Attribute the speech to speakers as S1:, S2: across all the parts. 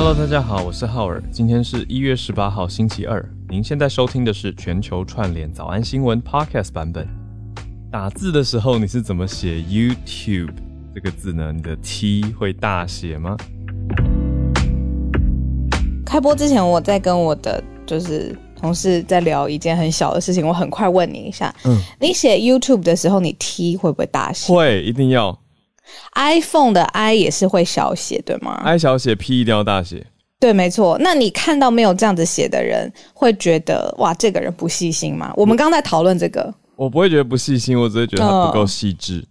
S1: Hello，大家好，我是浩尔。今天是一月十八号，星期二。您现在收听的是全球串联早安新闻 Podcast 版本。打字的时候，你是怎么写 YouTube 这个字呢？你的 T 会大写吗？
S2: 开播之前，我在跟我的就是同事在聊一件很小的事情，我很快问你一下，嗯，你写 YouTube 的时候，你 T 会不会大写？
S1: 会，一定要。
S2: iPhone 的 I 也是会小写，对吗
S1: ？I 小写，P 一定要大写。
S2: 对，没错。那你看到没有这样子写的人，会觉得哇，这个人不细心吗？我们刚在讨论这个，
S1: 我不会觉得不细心，我只会觉得他不够细致。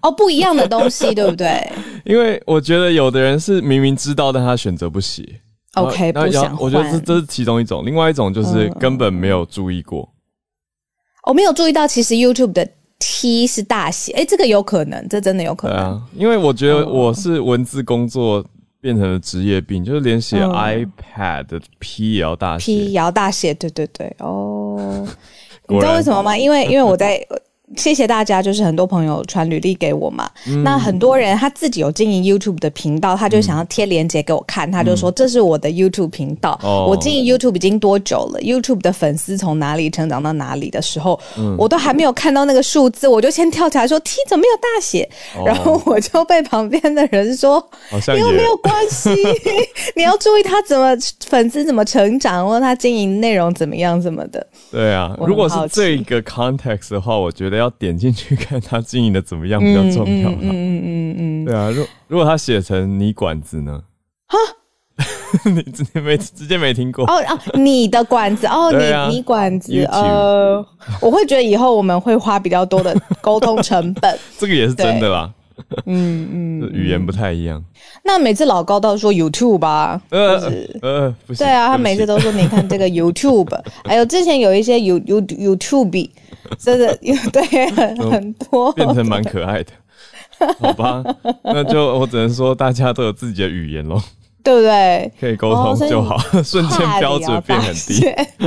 S2: 哦，不一样的东西，对不对？
S1: 因为我觉得有的人是明明知道，但他选择不写。
S2: OK，不想
S1: 我觉得这这是其中一种，另外一种就是根本没有注意过。
S2: 我没有注意到，其实 YouTube 的。T 是大写，哎，这个有可能，这真的有可能。
S1: 啊，因为我觉得我是文字工作变成了职业病，就是连写 iPad 的 P 也要大写
S2: ，P 也要大写，对对对，哦，你知道为什么吗？因为因为我在。谢谢大家，就是很多朋友传履历给我嘛。那很多人他自己有经营 YouTube 的频道，他就想要贴链接给我看，他就说这是我的 YouTube 频道。我经营 YouTube 已经多久了？YouTube 的粉丝从哪里成长到哪里的时候，我都还没有看到那个数字，我就先跳起来说 T 怎么没有大写？然后我就被旁边的人说，
S1: 因
S2: 为没有关系，你要注意他怎么粉丝怎么成长，或他经营内容怎么样什么的。
S1: 对啊，如果是这个 context 的话，我觉得。要点进去看他经营的怎么样比较重要嗯嗯嗯嗯，对啊，如如果他写成你管子呢？哈，你直接没直接没听过。
S2: 哦哦，你的管子哦，你你管子呃，我会觉得以后我们会花比较多的沟通成本，
S1: 这个也是真的啦。嗯嗯，语言不太一样。
S2: 那每次老高都说 YouTube 吧，呃呃，对啊，他每次都说你看这个 YouTube，还有之前有一些 You You YouTube，真的有对很多，
S1: 变成蛮可爱的，好吧？那就我只能说大家都有自己的语言喽。
S2: 对不对？
S1: 可以沟通就好，瞬间标准变很低。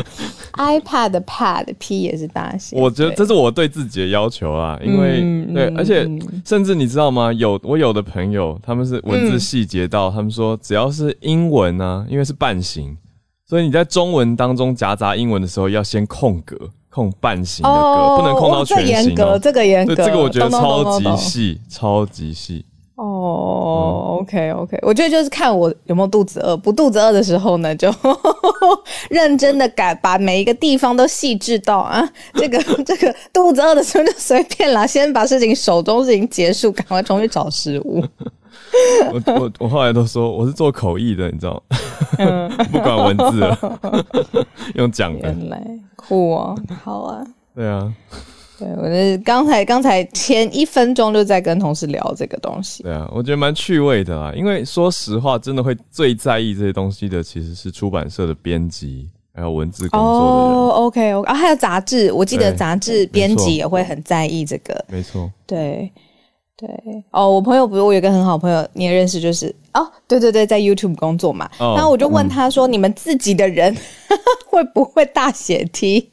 S2: iPad Pad P 也是大写。
S1: 我觉得这是我对自己的要求啊，因为对，而且甚至你知道吗？有我有的朋友，他们是文字细节到，他们说只要是英文呢，因为是半形，所以你在中文当中夹杂英文的时候，要先空格，空半形的格，不能空到全形格。
S2: 这个严格，
S1: 这个我觉得超级细，超级细。
S2: 哦，OK OK，我觉得就是看我有没有肚子饿，不肚子饿的时候呢，就 认真的改，把每一个地方都细致到啊，这个这个肚子饿的时候就随便啦，先把事情手中事情结束，赶快重新找食物。
S1: 我我我后来都说我是做口译的，你知道吗？不管文字了，用讲的。
S2: 原来酷啊，好啊。
S1: 对啊。
S2: 对，我是刚才刚才前一分钟就在跟同事聊这个东西。
S1: 对啊，我觉得蛮趣味的啊，因为说实话，真的会最在意这些东西的，其实是出版社的编辑，还有文字工作的人。哦
S2: ，OK OK，啊，还有杂志，我记得杂志编辑也会很在意这个。
S1: 没错。
S2: 对对哦，我朋友不是我有一个很好朋友，你也认识，就是哦，对对对，在 YouTube 工作嘛。然后我就问他说：“你们自己的人 会不会大写 T？”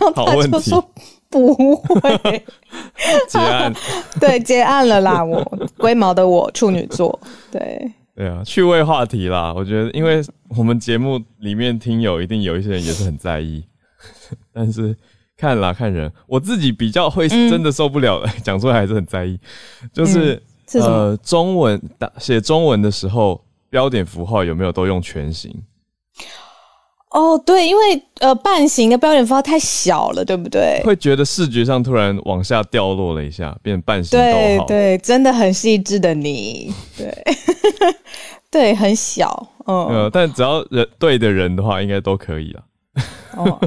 S2: 然后他就说。不会。
S1: 结案，
S2: 对结案了啦！我龟毛的我处女座，对。
S1: 对啊，趣味话题啦。我觉得，因为我们节目里面听友一定有一些人也是很在意，但是看啦看人，我自己比较会真的受不了，讲出来还是很在意，就是呃中文打写中文的时候，标点符号有没有都用全形？
S2: 哦，对，因为呃，半形的标点符号太小了，对不对？
S1: 会觉得视觉上突然往下掉落了一下，变成半形
S2: 对对，真的很细致的你，对 对，很小，嗯，呃
S1: 但只要人对的人的话，应该都可以了。哦，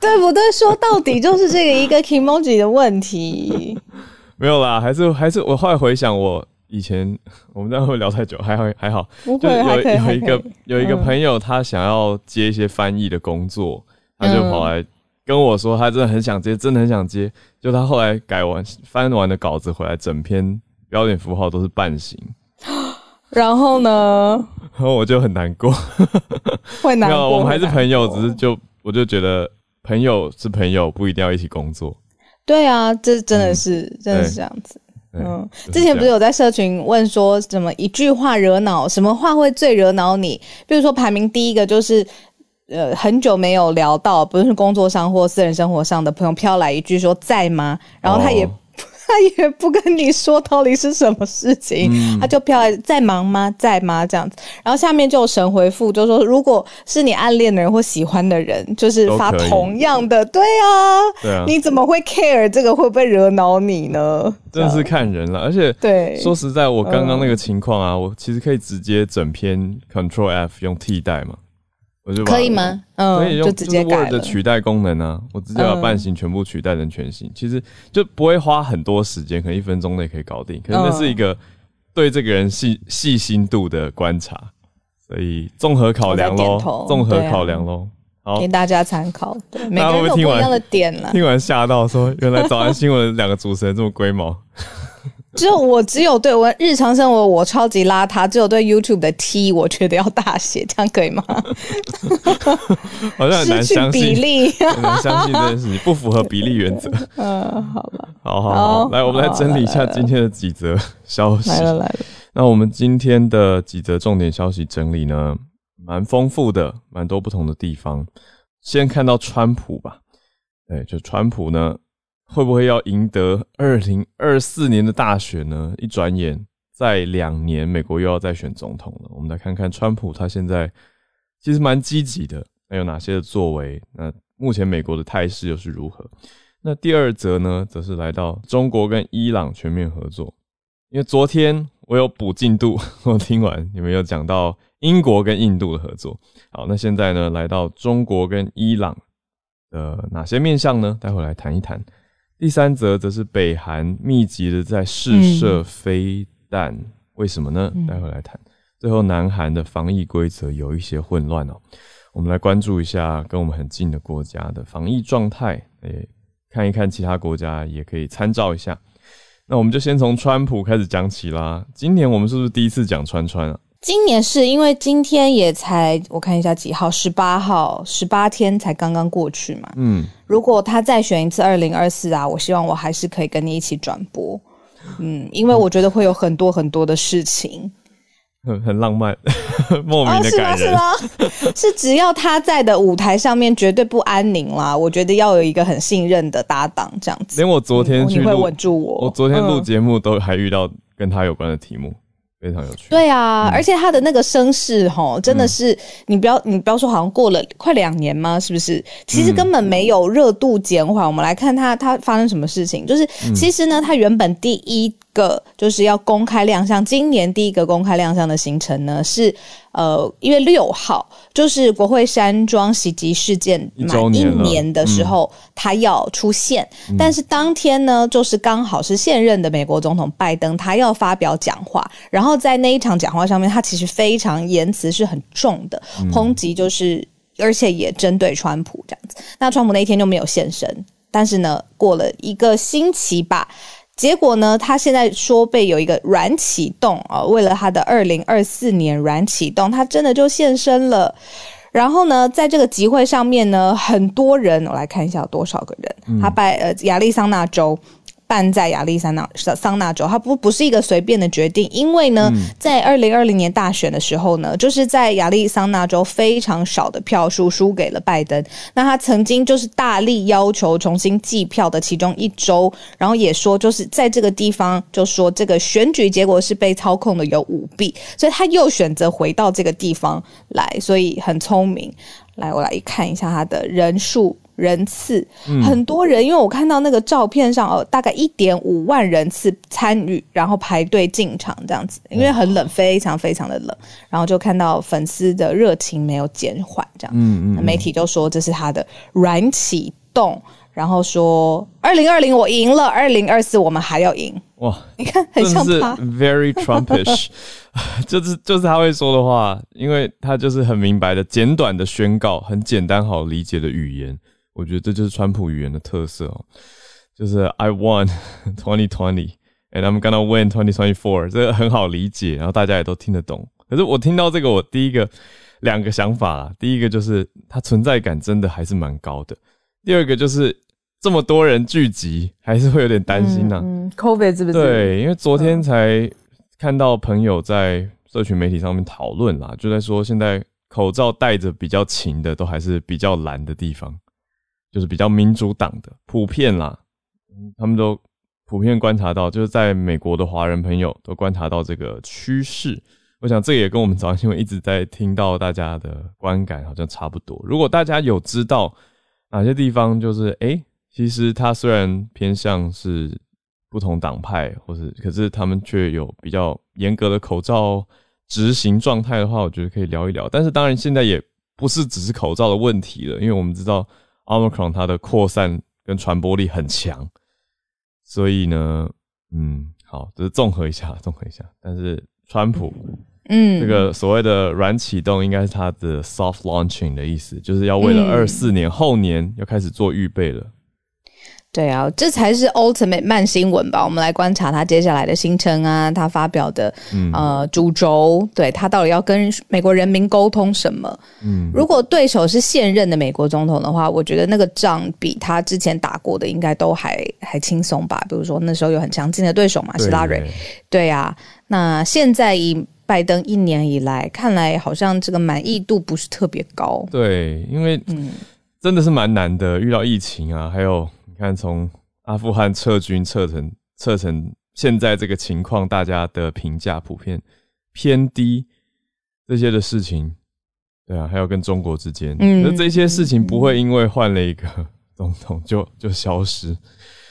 S2: 对 不对？说到底就是这个一个 emoji 的问题。
S1: 没有啦，还是还是我后来回想我。以前 我们这样会聊太久，还好还好，
S2: 就有
S1: 有一个有一个朋友，他想要接一些翻译的工作，他就跑来跟我说，他真的很想接，真的很想接。就他后来改完翻完的稿子回来，整篇标点符号都是半形。
S2: 然后呢？
S1: 然后我就很难过，
S2: 会难过。
S1: 我们还是朋友，只是就我就觉得朋友是朋友，不一定要一起工作。
S2: 对啊，这真的是真的是这样子。嗯，之前不是有在社群问说，怎么一句话惹恼，什么话会最惹恼你？比如说排名第一个就是，呃，很久没有聊到，不论是工作上或私人生活上的朋友飘来一句说在吗？然后他也。他也不跟你说到底是什么事情，他就飘来在忙吗？在吗？这样子，然后下面就有神回复，就说如果是你暗恋的人或喜欢的人，就是发同样的，对啊，
S1: 对啊，
S2: 你怎么会 care 这个会不会惹恼你呢？
S1: 真是看人了，而且
S2: 对，
S1: 说实在，我刚刚那个情况啊，我其实可以直接整篇 Control F 用替代嘛。我就
S2: 可以吗？嗯，
S1: 可以用
S2: 直接
S1: Word 的取代功能啊，我直接把半形全部取代成全形，其实就不会花很多时间，可能一分钟内可以搞定。可是那是一个对这个人细细心度的观察，所以综合考量喽，综合考量喽，好
S2: 给大家参考。对，每个人有不一样的点了。
S1: 听完吓到说，原来早安新闻两个主持人这么龟毛。
S2: 只有我只有对我日常生活我超级邋遢，只有对 YouTube 的 T 我觉得要大写，这样可以吗？
S1: 好像很难相信，
S2: 比例
S1: 很难相信这件事情不符合比例原则。
S2: 嗯，好吧，
S1: 好好好，来我们来整理一下今天的几则消息。
S2: 来了来了，
S1: 那我们今天的几则重点消息整理呢，蛮丰富的，蛮多不同的地方。先看到川普吧，对，就川普呢。会不会要赢得二零二四年的大选呢？一转眼，在两年，美国又要再选总统了。我们来看看川普他现在其实蛮积极的，还有哪些的作为？那目前美国的态势又是如何？那第二则呢，则是来到中国跟伊朗全面合作。因为昨天我有补进度，我听完你们有讲到英国跟印度的合作。好，那现在呢，来到中国跟伊朗的哪些面向呢？待会来谈一谈。第三则则是北韩密集的在试射飞弹，为什么呢？待会来谈。最后，南韩的防疫规则有一些混乱哦，我们来关注一下跟我们很近的国家的防疫状态，诶，看一看其他国家也可以参照一下。那我们就先从川普开始讲起啦。今年我们是不是第一次讲川川啊？
S2: 今年是因为今天也才我看一下几号，十八号，十八天才刚刚过去嘛。嗯，如果他再选一次二零二四啊，我希望我还是可以跟你一起转播。嗯，因为我觉得会有很多很多的事情，
S1: 很 很浪漫，莫名的感
S2: 人。是吗？是吗？是只要他在的舞台上面绝对不安宁啦。我觉得要有一个很信任的搭档，这样子。
S1: 连我昨天去
S2: 会稳住我，
S1: 我昨天录节目都还遇到跟他有关的题目。非常有趣，
S2: 对啊，而且他的那个声势哈，真的是你不要你不要说，好像过了快两年吗？是不是？其实根本没有热度减缓。我们来看他他发生什么事情，就是其实呢，他原本第一。个就是要公开亮相，今年第一个公开亮相的行程呢是呃一月六号，就是国会山庄袭击事件满一年的时候，他要出现。但是当天呢，就是刚好是现任的美国总统拜登，他要发表讲话。然后在那一场讲话上面，他其实非常言辞是很重的，抨击就是而且也针对川普这样子。那川普那一天就没有现身，但是呢，过了一个星期吧。结果呢？他现在说被有一个软启动啊，为了他的二零二四年软启动，他真的就现身了。然后呢，在这个集会上面呢，很多人，我来看一下有多少个人。他拜呃亚利桑那州。办在亚利桑那桑那州，它不不是一个随便的决定，因为呢，在二零二零年大选的时候呢，就是在亚利桑那州非常少的票数输给了拜登。那他曾经就是大力要求重新计票的其中一周，然后也说就是在这个地方就说这个选举结果是被操控的有舞弊，所以他又选择回到这个地方来，所以很聪明。来，我来看一下他的人数。人次。很多人，因为我看到那个照片上，哦，大概一点五万人次参与，然后排队进场这样子，因为很冷，非常非常的冷，然后就看到粉丝的热情没有减缓，这样，嗯嗯，媒体就说这是他的软启动，然后说二零二零我赢了，二零二四我们还要赢，哇，你看很像他
S1: ，very Trumpish，就是就是他会说的话，因为他就是很明白的简短的宣告，很简单好理解的语言。我觉得这就是川普语言的特色哦，就是 I won twenty twenty and I'm gonna win twenty twenty four，这个很好理解，然后大家也都听得懂。可是我听到这个，我第一个两个想法啦，第一个就是它存在感真的还是蛮高的。第二个就是这么多人聚集，还是会有点担心呐。
S2: 嗯，COVID 是不是？
S1: 对，因为昨天才看到朋友在社群媒体上面讨论啦，就在说现在口罩戴着比较勤的，都还是比较蓝的地方，就是比较民主党的普遍啦，他们都普遍观察到，就是在美国的华人朋友都观察到这个趋势。我想这也跟我们早上新闻一直在听到大家的观感好像差不多。如果大家有知道哪些地方，就是哎。其实他虽然偏向是不同党派，或是可是他们却有比较严格的口罩执行状态的话，我觉得可以聊一聊。但是当然现在也不是只是口罩的问题了，因为我们知道 Omicron 它的扩散跟传播力很强，所以呢，嗯，好，就是综合一下，综合一下。但是川普，嗯，这个所谓的软启动，应该是它的 soft launching 的意思，就是要为了二四年后年要开始做预备了。
S2: 对啊，这才是 ultimate 慢新闻吧？我们来观察他接下来的行程啊，他发表的呃主轴，对他到底要跟美国人民沟通什么？嗯，如果对手是现任的美国总统的话，我觉得那个仗比他之前打过的应该都还还轻松吧？比如说那时候有很强劲的对手嘛，希拉蕊。对啊，那现在以拜登一年以来，看来好像这个满意度不是特别高。
S1: 对，因为嗯，真的是蛮难的，遇到疫情啊，还有。看，从阿富汗撤军撤成撤成现在这个情况，大家的评价普遍偏低。这些的事情，对啊，还有跟中国之间，那这些事情不会因为换了一个 总统就就消失。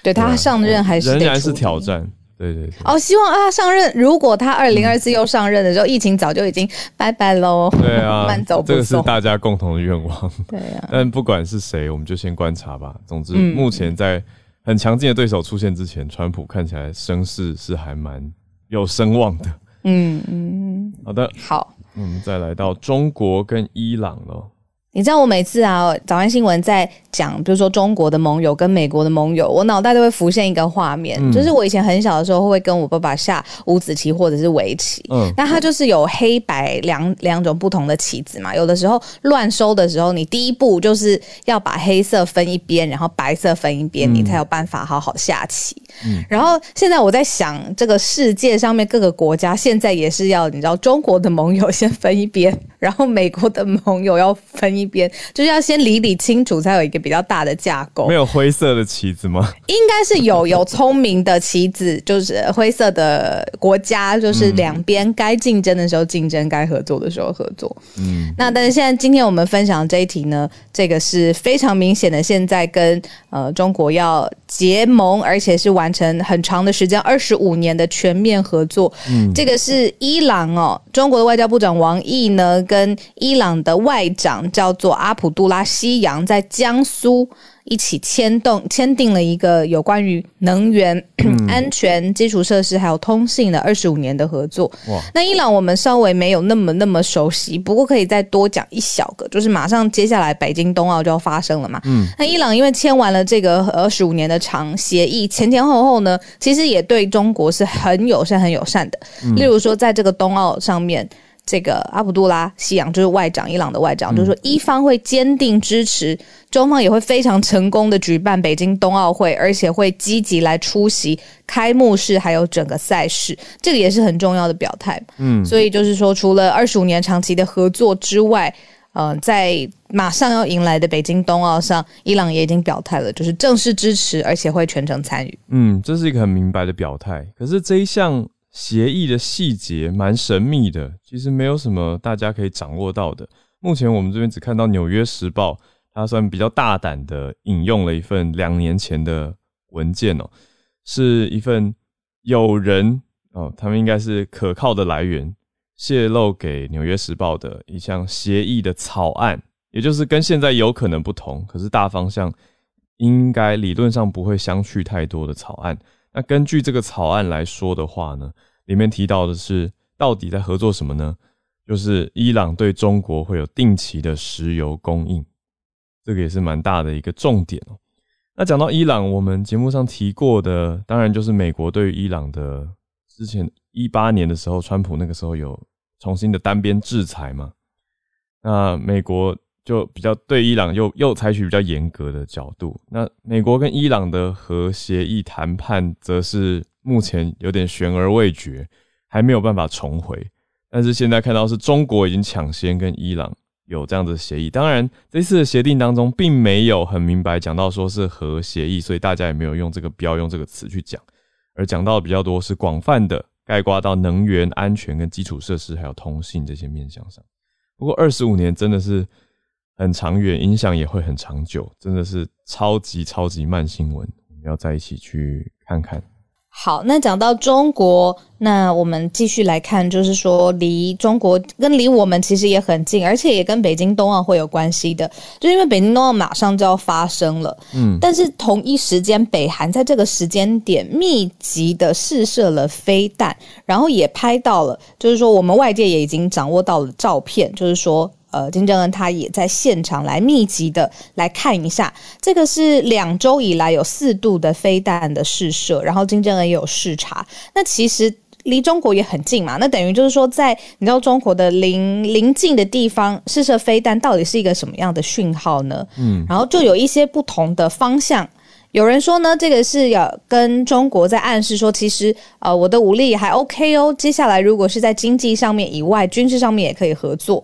S2: 对他上任还是
S1: 仍然是挑战。对对对。
S2: 哦，希望他上任。如果他二零二四又上任的时候，疫情早就已经拜拜喽。
S1: 对啊，
S2: 慢走不
S1: 这个是大家共同的愿望。
S2: 对啊。
S1: 但不管是谁，我们就先观察吧。总之，目前在很强劲的对手出现之前，川普看起来声势是还蛮有声望的。嗯嗯。好的。
S2: 好。
S1: 我们再来到中国跟伊朗了。
S2: 你知道我每次啊，早安新闻在讲，比如说中国的盟友跟美国的盟友，我脑袋都会浮现一个画面，就是我以前很小的时候会跟我爸爸下五子棋或者是围棋，嗯，那它就是有黑白两两种不同的棋子嘛，有的时候乱收的时候，你第一步就是要把黑色分一边，然后白色分一边，你才有办法好好下棋。嗯，然后现在我在想，这个世界上面各个国家现在也是要，你知道中国的盟友先分一边，然后美国的盟友要分一。边就是要先理理清楚，才有一个比较大的架构。
S1: 没有灰色的棋子吗？
S2: 应该是有有聪明的棋子，就是灰色的国家，就是两边该竞争的时候竞争，该合作的时候合作。嗯，那但是现在今天我们分享这一题呢，这个是非常明显的，现在跟呃中国要结盟，而且是完成很长的时间，二十五年的全面合作。嗯，这个是伊朗哦，中国的外交部长王毅呢，跟伊朗的外长叫。做阿卜杜拉西扬在江苏一起签动签订了一个有关于能源 安全基础设施还有通信的二十五年的合作。哇！那伊朗我们稍微没有那么那么熟悉，不过可以再多讲一小个，就是马上接下来北京冬奥就要发生了嘛。嗯。那伊朗因为签完了这个二十五年的长协议，前前后后呢，其实也对中国是很友善、很友善的。例如说，在这个冬奥上面。这个阿卜杜拉西扬就是外长，伊朗的外长，就是说，一方会坚定支持，中方也会非常成功的举办北京冬奥会，而且会积极来出席开幕式，还有整个赛事，这个也是很重要的表态。嗯，所以就是说，除了二十五年长期的合作之外，呃，在马上要迎来的北京冬奥上，伊朗也已经表态了，就是正式支持，而且会全程参与。
S1: 嗯，这是一个很明白的表态。可是这一项。协议的细节蛮神秘的，其实没有什么大家可以掌握到的。目前我们这边只看到《纽约时报》，它算比较大胆的引用了一份两年前的文件哦，是一份有人哦，他们应该是可靠的来源泄露给《纽约时报》的一项协议的草案，也就是跟现在有可能不同，可是大方向应该理论上不会相去太多的草案。那根据这个草案来说的话呢，里面提到的是到底在合作什么呢？就是伊朗对中国会有定期的石油供应，这个也是蛮大的一个重点哦。那讲到伊朗，我们节目上提过的，当然就是美国对于伊朗的之前一八年的时候，川普那个时候有重新的单边制裁嘛。那美国就比较对伊朗又又采取比较严格的角度。那美国跟伊朗的核协议谈判，则是目前有点悬而未决，还没有办法重回。但是现在看到是中国已经抢先跟伊朗有这样的协议。当然，这次的协定当中并没有很明白讲到说是核协议，所以大家也没有用这个标用这个词去讲，而讲到比较多是广泛的概括到能源安全跟基础设施还有通信这些面向上。不过二十五年真的是很长远，影响也会很长久，真的是超级超级慢新闻，我们要在一起去看看。
S2: 好，那讲到中国，那我们继续来看，就是说离中国跟离我们其实也很近，而且也跟北京冬奥会有关系的，就因为北京冬奥马上就要发生了，嗯，但是同一时间，北韩在这个时间点密集的试射了飞弹，然后也拍到了，就是说我们外界也已经掌握到了照片，就是说。呃，金正恩他也在现场来密集的来看一下，这个是两周以来有四度的飞弹的试射，然后金正恩也有视察。那其实离中国也很近嘛，那等于就是说，在你知道中国的邻邻近的地方试射飞弹，到底是一个什么样的讯号呢？嗯，然后就有一些不同的方向。有人说呢，这个是要跟中国在暗示说，其实呃，我的武力还 OK 哦。接下来如果是在经济上面以外，军事上面也可以合作。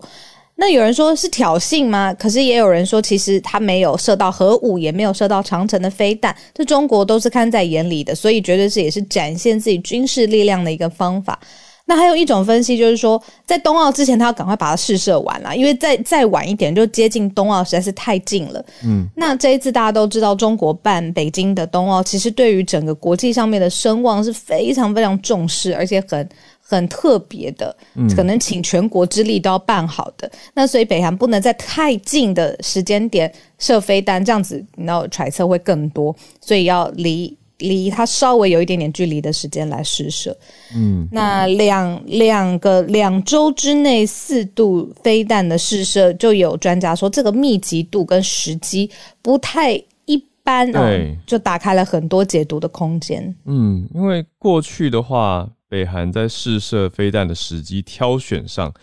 S2: 那有人说是挑衅吗？可是也有人说，其实他没有射到核武，也没有射到长城的飞弹，这中国都是看在眼里的，所以绝对是也是展现自己军事力量的一个方法。那还有一种分析就是说，在冬奥之前，他要赶快把它试射完了，因为再再晚一点就接近冬奥实在是太近了。嗯，那这一次大家都知道，中国办北京的冬奥，其实对于整个国际上面的声望是非常非常重视，而且很。很特别的，可能请全国之力都要办好的。那所以北韩不能在太近的时间点射飞弹，这样子，然后揣测会更多，所以要离离它稍微有一点点距离的时间来试射。嗯，那两两个两周之内四度飞弹的试射，就有专家说这个密集度跟时机不太一般哦，就打开了很多解读的空间。
S1: 嗯，因为过去的话。北韩在试射飞弹的时机挑选上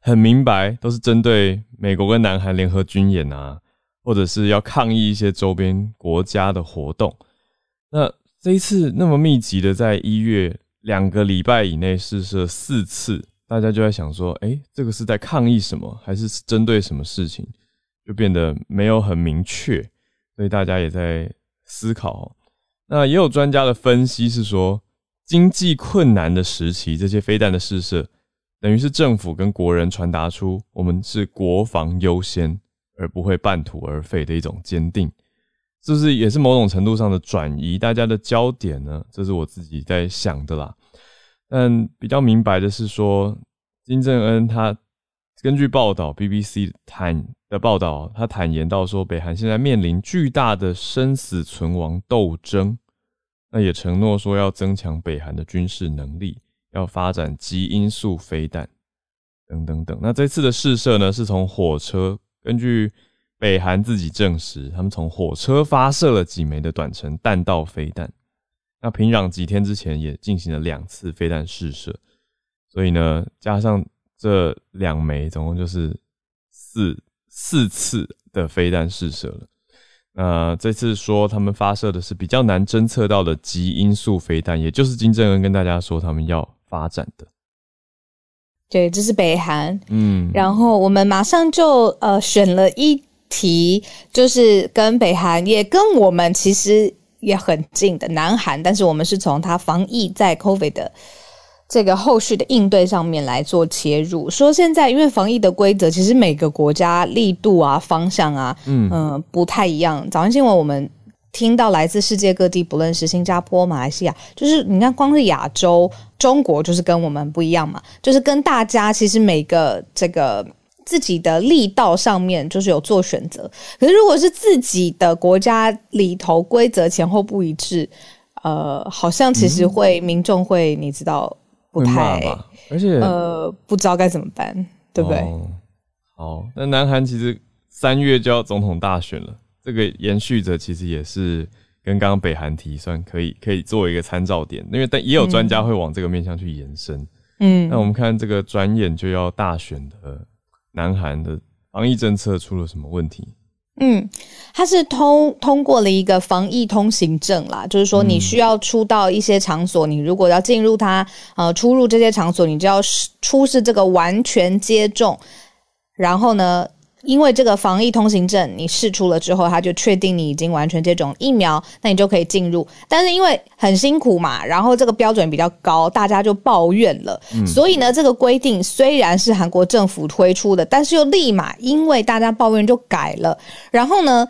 S1: 很明白，都是针对美国跟南韩联合军演啊，或者是要抗议一些周边国家的活动。那这一次那么密集的，在一月两个礼拜以内试射四次，大家就在想说，哎，这个是在抗议什么，还是针对什么事情？就变得没有很明确，所以大家也在思考。那也有专家的分析是说。经济困难的时期，这些飞弹的试射，等于是政府跟国人传达出我们是国防优先，而不会半途而废的一种坚定，是不是也是某种程度上的转移大家的焦点呢？这是我自己在想的啦。但比较明白的是说，金正恩他根据报道，BBC 坦的报道，他坦言到说，北韩现在面临巨大的生死存亡斗争。那也承诺说要增强北韩的军事能力，要发展基因素飞弹等等等。那这次的试射呢，是从火车，根据北韩自己证实，他们从火车发射了几枚的短程弹道飞弹。那平壤几天之前也进行了两次飞弹试射，所以呢，加上这两枚，总共就是四四次的飞弹试射了。呃，这次说他们发射的是比较难侦测到的极音速飞弹，也就是金正恩跟大家说他们要发展的。
S2: 对，这是北韩。嗯，然后我们马上就呃选了一题，就是跟北韩也跟我们其实也很近的南韩，但是我们是从它防疫在 COVID 的。这个后续的应对上面来做切入，说现在因为防疫的规则，其实每个国家力度啊、方向啊，嗯不太一样。早上新闻我们听到来自世界各地，不论是新加坡、马来西亚，就是你看光是亚洲，中国就是跟我们不一样嘛，就是跟大家其实每个这个自己的力道上面就是有做选择。可是如果是自己的国家里头规则前后不一致，呃，好像其实会民众会你知道。不太，
S1: 而且
S2: 呃，不知道该怎么办，对不对？
S1: 好，那南韩其实三月就要总统大选了，这个延续着其实也是跟刚刚北韩提算可以可以作为一个参照点，因为但也有专家会往这个面向去延伸。嗯，那我们看这个转眼就要大选的南韩的防疫政策出了什么问题？
S2: 嗯，它是通通过了一个防疫通行证啦，就是说你需要出到一些场所，你如果要进入它，呃，出入这些场所，你就要出示这个完全接种，然后呢？因为这个防疫通行证你试出了之后，他就确定你已经完全接种疫苗，那你就可以进入。但是因为很辛苦嘛，然后这个标准比较高，大家就抱怨了。所以呢，这个规定虽然是韩国政府推出的，但是又立马因为大家抱怨就改了。然后呢，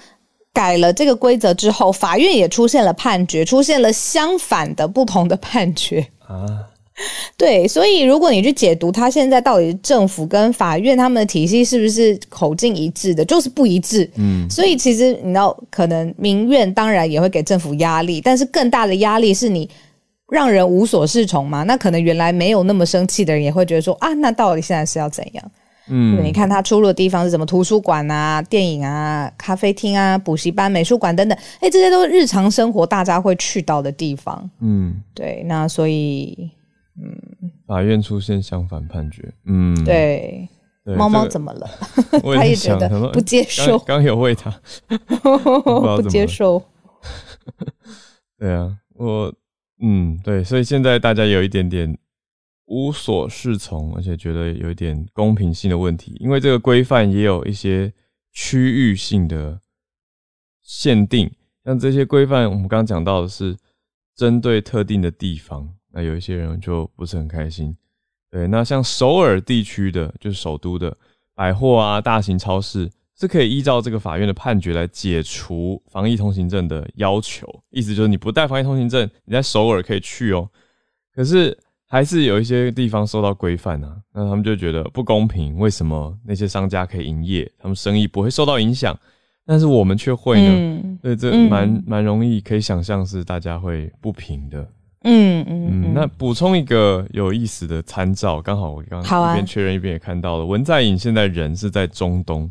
S2: 改了这个规则之后，法院也出现了判决，出现了相反的不同的判决啊。对，所以如果你去解读他现在到底政府跟法院他们的体系是不是口径一致的，就是不一致。嗯，所以其实你知道，可能民怨当然也会给政府压力，但是更大的压力是你让人无所适从嘛。那可能原来没有那么生气的人也会觉得说啊，那到底现在是要怎样？嗯，你看他出入的地方是什么？图书馆啊、电影啊、咖啡厅啊、补习班、美术馆等等，哎，这些都是日常生活大家会去到的地方。嗯，对，那所以。
S1: 嗯，法院出现相反判决。嗯，
S2: 对，猫猫怎么了？他也觉得不接受。
S1: 刚有喂它，
S2: 不接受。
S1: 对啊，我嗯，对，所以现在大家有一点点无所适从，而且觉得有一点公平性的问题，因为这个规范也有一些区域性的限定，像这些规范，我们刚刚讲到的是针对特定的地方。那有一些人就不是很开心，对。那像首尔地区的，就是首都的百货啊、大型超市，是可以依照这个法院的判决来解除防疫通行证的要求。意思就是你不带防疫通行证，你在首尔可以去哦。可是还是有一些地方受到规范啊，那他们就觉得不公平。为什么那些商家可以营业，他们生意不会受到影响，但是我们却会呢？对，这蛮蛮容易可以想象是大家会不平的。嗯嗯，那补充一个有意思的参照，刚好我刚一边确认一边也看到了，文在寅现在人是在中东，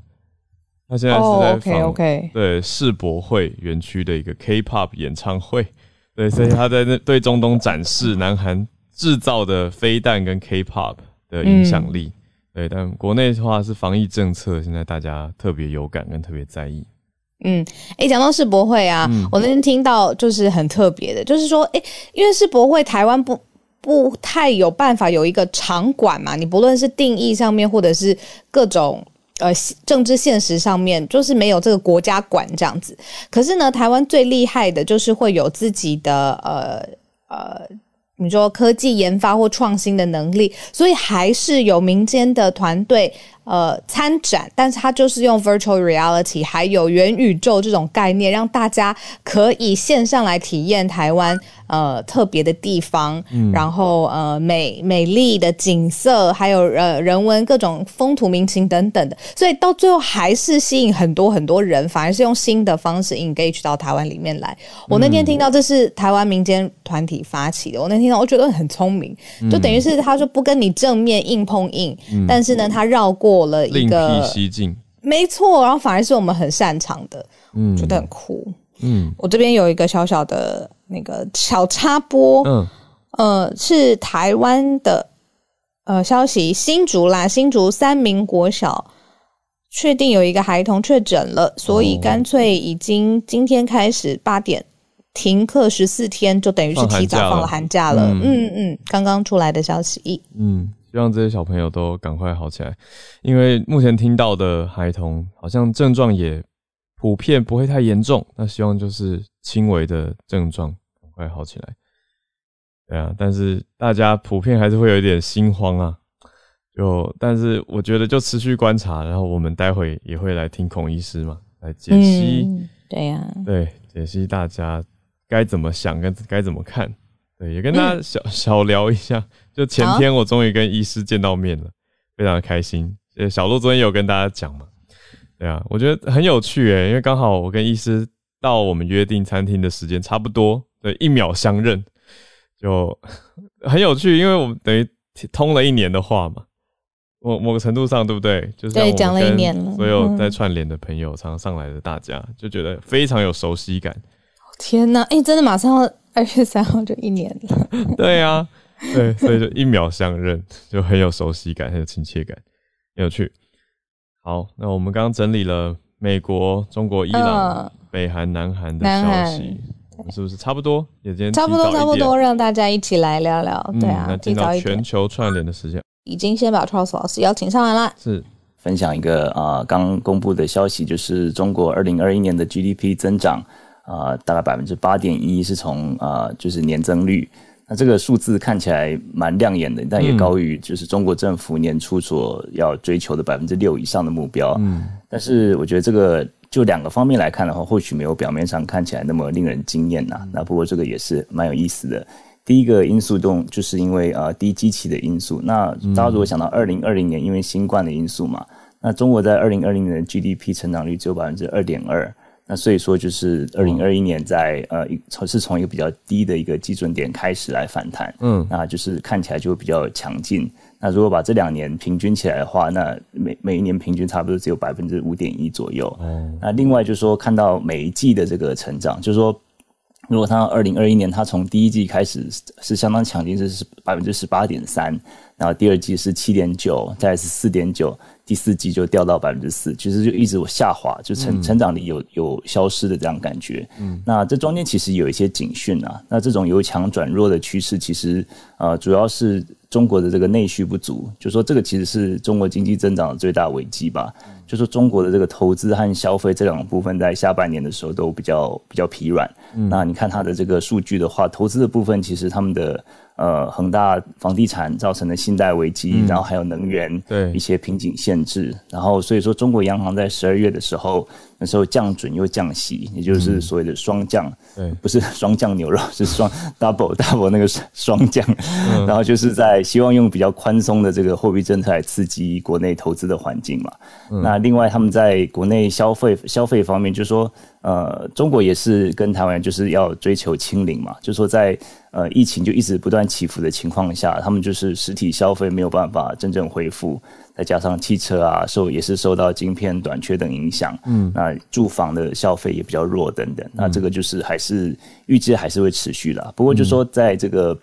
S1: 他现在是在防，OK，对世博会园区的一个 K-pop 演唱会，对，所以他在那对中东展示南韩制造的飞弹跟 K-pop 的影响力，对，但国内的话是防疫政策，现在大家特别有感跟特别在意。
S2: 嗯，哎，讲到世博会啊，我那天听到就是很特别的，就是说，哎，因为世博会台湾不不太有办法有一个场馆嘛，你不论是定义上面，或者是各种呃政治现实上面，就是没有这个国家馆这样子。可是呢，台湾最厉害的就是会有自己的呃呃，你说科技研发或创新的能力，所以还是有民间的团队。呃，参展，但是它就是用 virtual reality 还有元宇宙这种概念，让大家可以线上来体验台湾呃特别的地方，然后呃美美丽的景色，还有呃人文各种风土民情等等的，所以到最后还是吸引很多很多人，反而是用新的方式 engage 到台湾里面来。我那天听到这是台湾民间团体发起的，我那天听到我觉得很聪明，就等于是他说不跟你正面硬碰硬，但是呢他绕过。过了一个，没错，然后反而是我们很擅长的，嗯，觉得很酷，嗯，我这边有一个小小的那个小插播，嗯，呃，是台湾的呃消息，新竹啦，新竹三名国小确定有一个孩童确诊了，所以干脆已经今天开始八点停课十四天，就等于是提早放了。寒假了，嗯嗯，刚刚出来的消息，嗯。
S1: 希望这些小朋友都赶快好起来，因为目前听到的孩童好像症状也普遍不会太严重。那希望就是轻微的症状赶快好起来。对啊，但是大家普遍还是会有一点心慌啊。就但是我觉得就持续观察，然后我们待会也会来听孔医师嘛，来解析。
S2: 对呀，
S1: 对，解析大家该怎么想跟该怎么看。对，也跟大家小 小聊一下。就前天我终于跟医师见到面了，非常的开心。呃，小鹿昨天有跟大家讲嘛？对啊，我觉得很有趣诶，因为刚好我跟医师到我们约定餐厅的时间差不多，对，一秒相认，就 很有趣。因为我们等于通了一年的话嘛，某某个程度上，对不对？就是
S2: 对，讲了一年了。
S1: 所有在串联的朋友，常常上来的大家，就觉得非常有熟悉感。
S2: 天哪，哎，真的马上。二月三号就一年了，
S1: 对呀，对，所以就一秒相认，就很有熟悉感，很有亲切感，很有趣。好，那我们刚刚整理了美国、中国、伊朗、北韩、南韩的消息，是不是差不多？也今天
S2: 差不多，差不多，让大家一起来聊聊。对啊，
S1: 那进到全球串联的时间，
S2: 已经先把 Charles 老师邀请上来了。
S1: 是
S3: 分享一个啊，刚公布的消息，就是中国二零二一年的 GDP 增长啊，大概百分之八点一，是从啊，就是年增率。那这个数字看起来蛮亮眼的，但也高于就是中国政府年初所要追求的百分之六以上的目标。嗯，但是我觉得这个就两个方面来看的话，或许没有表面上看起来那么令人惊艳呐。那不过这个也是蛮有意思的。第一个因素动就是因为呃低基期的因素。那大家如果想到二零二零年因为新冠的因素嘛，那中国在二零二零年的 GDP 成长率只有百分之二点二。那所以说，就是二零二一年在呃，从是从一个比较低的一个基准点开始来反弹，嗯，那就是看起来就会比较强劲。那如果把这两年平均起来的话，那每每一年平均差不多只有百分之五点一左右。嗯那另外就是说，看到每一季的这个成长，就是说，如果他二零二一年他从第一季开始是相当强劲，这是百分之十八点三，然后第二季是七点九，再是四点九。第四季就掉到百分之四，其实就一直下滑，就成成长力有有消失的这样感觉。嗯，那这中间其实有一些警讯啊。那这种由强转弱的趋势，其实呃主要是中国的这个内需不足，就说这个其实是中国经济增长的最大危机吧。就说中国的这个投资和消费这两个部分，在下半年的时候都比较比较疲软。那你看它的这个数据的话，投资的部分其实他们的。呃，恒大房地产造成的信贷危机，然后还有能源对一些瓶颈限制，然后所以说中国央行在十二月的时候，那时候降准又降息，也就是所谓的双降，对，不是双降牛肉，是双 double double 那个双降，然后就是在希望用比较宽松的这个货币政策来刺激国内投资的环境嘛。那另外他们在国内消费消费方面，就说。呃，中国也是跟台湾就是要追求清零嘛，就说在呃疫情就一直不断起伏的情况下，他们就是实体消费没有办法真正恢复，再加上汽车啊受也是受到晶片短缺等影响，嗯，那住房的消费也比较弱等等，那这个就是还是预计还是会持续的。不过就说在这个。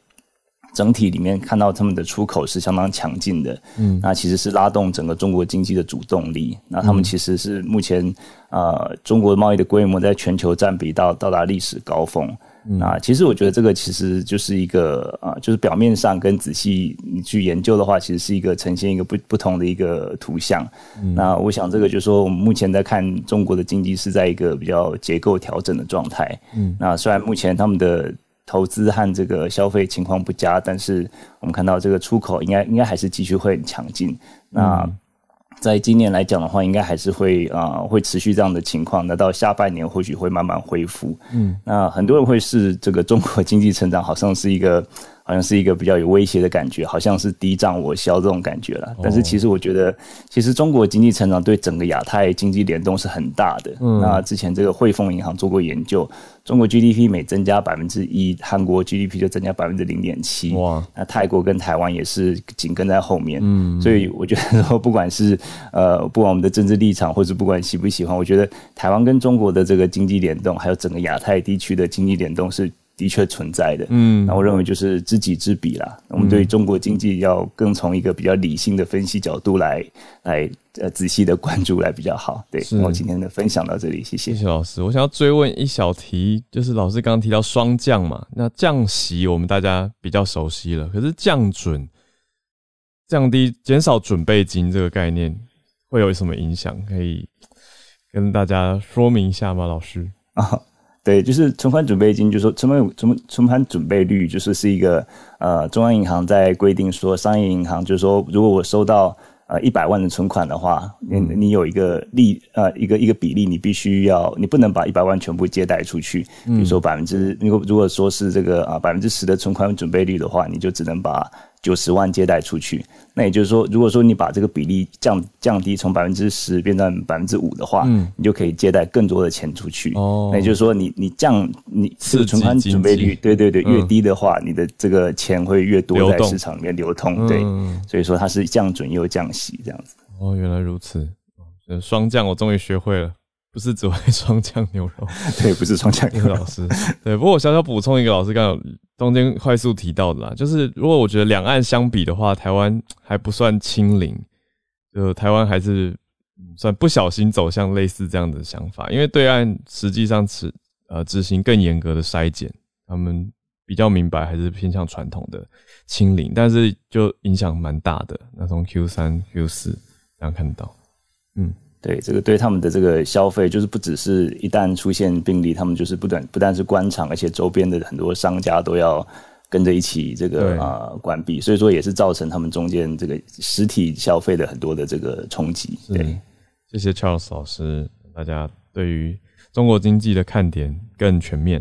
S3: 整体里面看到他们的出口是相当强劲的，嗯，那其实是拉动整个中国经济的主动力。那他们其实是目前呃中国贸易的规模在全球占比到到达历史高峰。那其实我觉得这个其实就是一个啊，就是表面上跟仔细你去研究的话，其实是一个呈现一个不不同的一个图像。那我想这个就是说，我们目前在看中国的经济是在一个比较结构调整的状态。嗯，那虽然目前他们的投资和这个消费情况不佳，但是我们看到这个出口应该应该还是继续会很强劲。那在今年来讲的话，应该还是会啊会持续这样的情况。那到下半年或许会慢慢恢复。嗯，那很多人会是这个中国经济成长好像是一个。好像是一个比较有威胁的感觉，好像是敌仗我消这种感觉了。但是其实我觉得，其实中国经济成长对整个亚太经济联动是很大的。那之前这个汇丰银行做过研究，中国 GDP 每增加百分之一，韩国 GDP 就增加百分之零点七。哇！那泰国跟台湾也是紧跟在后面。嗯，所以我觉得说，不管是呃，不管我们的政治立场，或者不管喜不喜欢，我觉得台湾跟中国的这个经济联动，还有整个亚太地区的经济联动是。的确存在的，嗯，那我认为就是知己知彼啦。我们对中国经济要更从一个比较理性的分析角度来来呃仔细的关注来比较好。对，我今天的分享到这里，谢谢
S1: 谢谢老师。我想要追问一小题，就是老师刚刚提到双降嘛，那降息我们大家比较熟悉了，可是降准降低减少准备金这个概念会有什么影响？可以跟大家说明一下吗，老师啊？
S3: 对，就是存款准备金，就是说存款存存款准备率，就是是一个呃，中央银行在规定说，商业银行就是说，如果我收到呃一百万的存款的话，你你有一个利呃一个一个比例，你必须要你不能把一百万全部借贷出去，比如说百分之如果如果说是这个啊百分之十的存款准备率的话，你就只能把。九十万借贷出去，那也就是说，如果说你把这个比例降降低，从百分之十变成百分之五的话，嗯，你就可以借贷更多的钱出去。哦，那也就是说，你你降你是存款准备率，对对对，越低的话，你的这个钱会越多在市场里面流通。对，所以说它是降准又降息这样子。
S1: 哦，原来如此，双降我终于学会了。不是只会双酱牛肉，
S3: 对，不是双酱牛肉
S1: 老师，对。不过我小小补充一个，老师刚刚中间快速提到的啦，就是如果我觉得两岸相比的话，台湾还不算清零，就台湾还是算不小心走向类似这样的想法，因为对岸实际上是呃执行更严格的筛检，他们比较明白还是偏向传统的清零，但是就影响蛮大的。那从 Q 三 Q 四这样看到，嗯。
S3: 对这个对他们的这个消费，就是不只是一旦出现病例，他们就是不断不但是关厂，而且周边的很多商家都要跟着一起这个啊关闭，所以说也是造成他们中间这个实体消费的很多的这个冲击。对，
S1: 谢谢 Charles 老师，大家对于中国经济的看点更全面。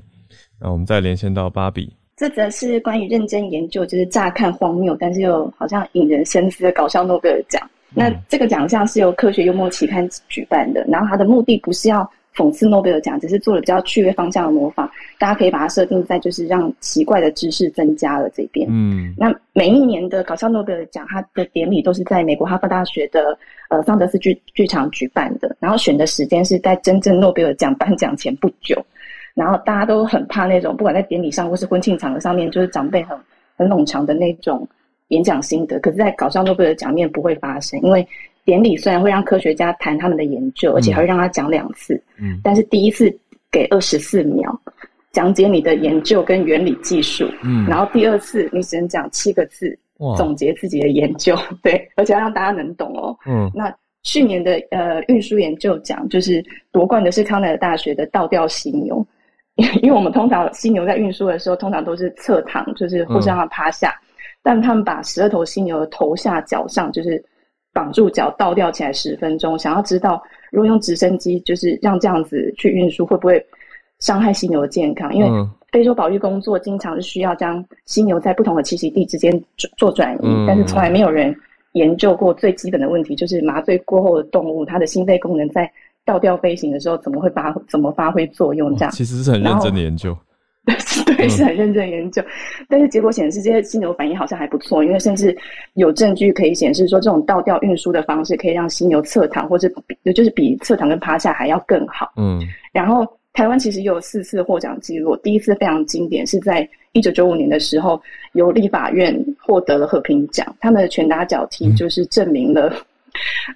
S1: 那我们再连线到芭比，
S4: 这则是关于认真研究，就是乍看荒谬，但是又好像引人深思的搞笑诺贝尔奖。那这个奖项是由科学幽默期刊举办的，然后它的目的不是要讽刺诺贝尔奖，只是做了比较趣味方向的模仿。大家可以把它设定在就是让奇怪的知识增加了这边。嗯，那每一年的搞笑诺贝尔奖，它的典礼都是在美国哈佛大学的呃桑德斯剧剧场举办的，然后选的时间是在真正诺贝尔奖颁奖前不久。然后大家都很怕那种不管在典礼上或是婚庆场合上面，就是长辈很很冗长的那种。演讲心得，可是，在搞笑诺贝尔奖面不会发生，因为典礼虽然会让科学家谈他们的研究，而且还会让他讲两次，嗯，但是第一次给二十四秒讲解你的研究跟原理技术，嗯，然后第二次你只能讲七个字总结自己的研究，对，而且要让大家能懂哦，嗯，那去年的呃运输研究奖就是夺冠的是康奈尔大学的倒吊犀牛，因为我们通常犀牛在运输的时候通常都是侧躺，就是互相要趴下。但他们把十二头犀牛的头下脚上，就是绑住脚倒吊起来十分钟，想要知道如果用直升机就是让这样子去运输，会不会伤害犀牛的健康？因为非洲保育工作经常是需要将犀牛在不同的栖息地之间做转移，但是从来没有人研究过最基本的问题，就是麻醉过后的动物它的心肺功能在倒吊飞行的时候怎么会发怎么发挥作用？这样
S1: 其实是很认真的研究。
S4: 对，是很认真研究，但是结果显示这些犀牛反应好像还不错，因为甚至有证据可以显示说，这种倒吊运输的方式可以让犀牛侧躺，或者比就是比侧躺跟趴下还要更好。嗯，然后台湾其实有四次获奖记录，第一次非常经典，是在一九九五年的时候，由立法院获得了和平奖，他们的拳打脚踢就是证明了。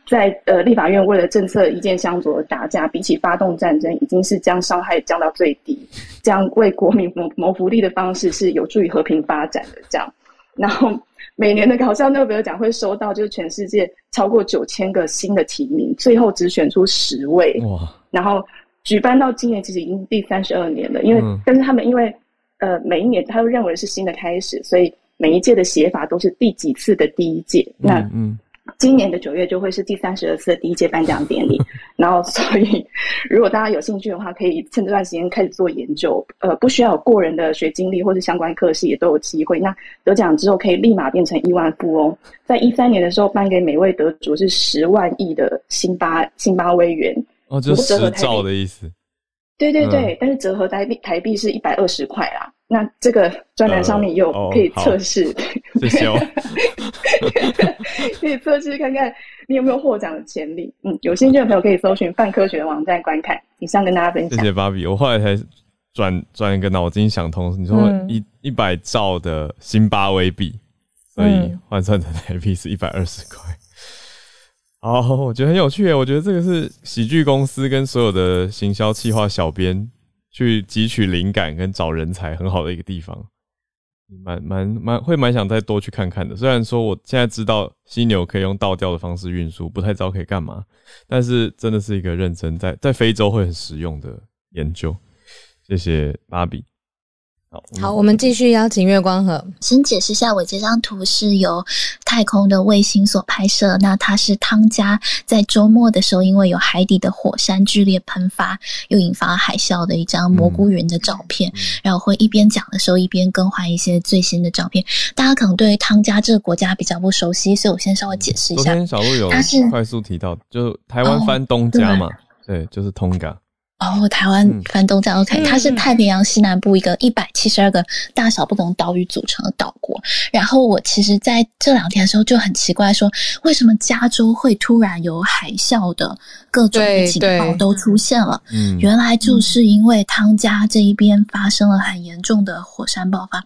S4: 在呃，立法院为了政策意见相左打架，比起发动战争，已经是将伤害降到最低，这样为国民谋谋福利的方式是有助于和平发展的。这样，然后每年的搞笑诺贝尔奖会收到就是全世界超过九千个新的提名，最后只选出十位。哇！然后举办到今年其实已经第三十二年了，因为但是他们因为呃每一年他都认为是新的开始，所以每一届的写法都是第几次的第一届。那嗯。今年的九月就会是第三十二次的第一届颁奖典礼，然后所以如果大家有兴趣的话，可以趁这段时间开始做研究，呃，不需要有过人的学经历或是相关科系也都有机会。那得奖之后可以立马变成亿万富翁，在一三年的时候颁给每位得主是十万亿的辛巴辛巴威元，
S1: 哦，就是十兆的意思。
S4: 对对对，但是折合台币台币是一百二十块啦。那这个专栏上面有可以测试，
S1: 谢谢哦，
S4: 可以测试看看你有没有获奖的潜力。嗯，有兴趣的朋友可以搜寻泛科学的网站观看。以上跟大家分享。
S1: 谢谢芭比，我后来才转转一个脑筋想通，你说一一百兆的新巴威币，所以换算成台币是一百二十块。好，我觉得很有趣耶。我觉得这个是喜剧公司跟所有的行销企划小编。去汲取灵感跟找人才很好的一个地方，蛮蛮蛮会蛮想再多去看看的。虽然说我现在知道犀牛可以用倒吊的方式运输，不太知道可以干嘛，但是真的是一个认真在在非洲会很实用的研究。谢谢芭比。
S2: 好，我们继续邀请月光河。
S5: 先解释一下，我这张图是由太空的卫星所拍摄。那它是汤加在周末的时候，因为有海底的火山剧烈喷发，又引发海啸的一张蘑菇云的照片。然后会一边讲的时候，一边更换一些最新的照片。大家可能对于汤加这个国家比较不熟悉，所以我先稍微解释一下。
S1: 昨天小鹿有快速提到，就台湾翻东加嘛，对，就是通加。
S5: 哦，台湾翻东站 OK，它是太平洋西南部一个一百七十二个大小不同岛屿组成的岛国。然后我其实在这两天的时候就很奇怪，说为什么加州会突然有海啸的各种情报都出现了？嗯，原来就是因为汤加这一边发生了很严重的火山爆发。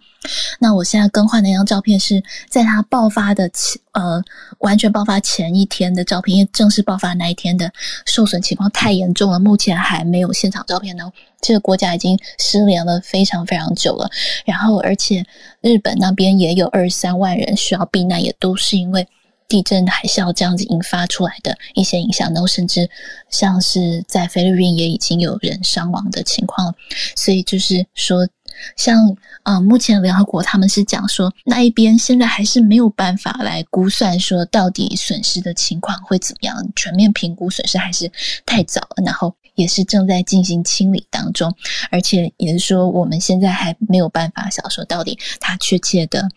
S5: 那我现在更换的一张照片是在它爆发的前呃完全爆发前一天的照片，因为正式爆发那一天的受损情况太严重了，目前还没有现场照片呢。这个国家已经失联了非常非常久了，然后而且日本那边也有二十三万人需要避难，也都是因为地震、海啸这样子引发出来的一些影响，然后甚至像是在菲律宾也已经有人伤亡的情况了，所以就是说。像啊，目前联合国他们是讲说，那一边现在还是没有办法来估算说到底损失的情况会怎么样，全面评估损失还是太早了。然后也是正在进行清理当中，而且也是说我们现在还没有办法想说到底它确切的。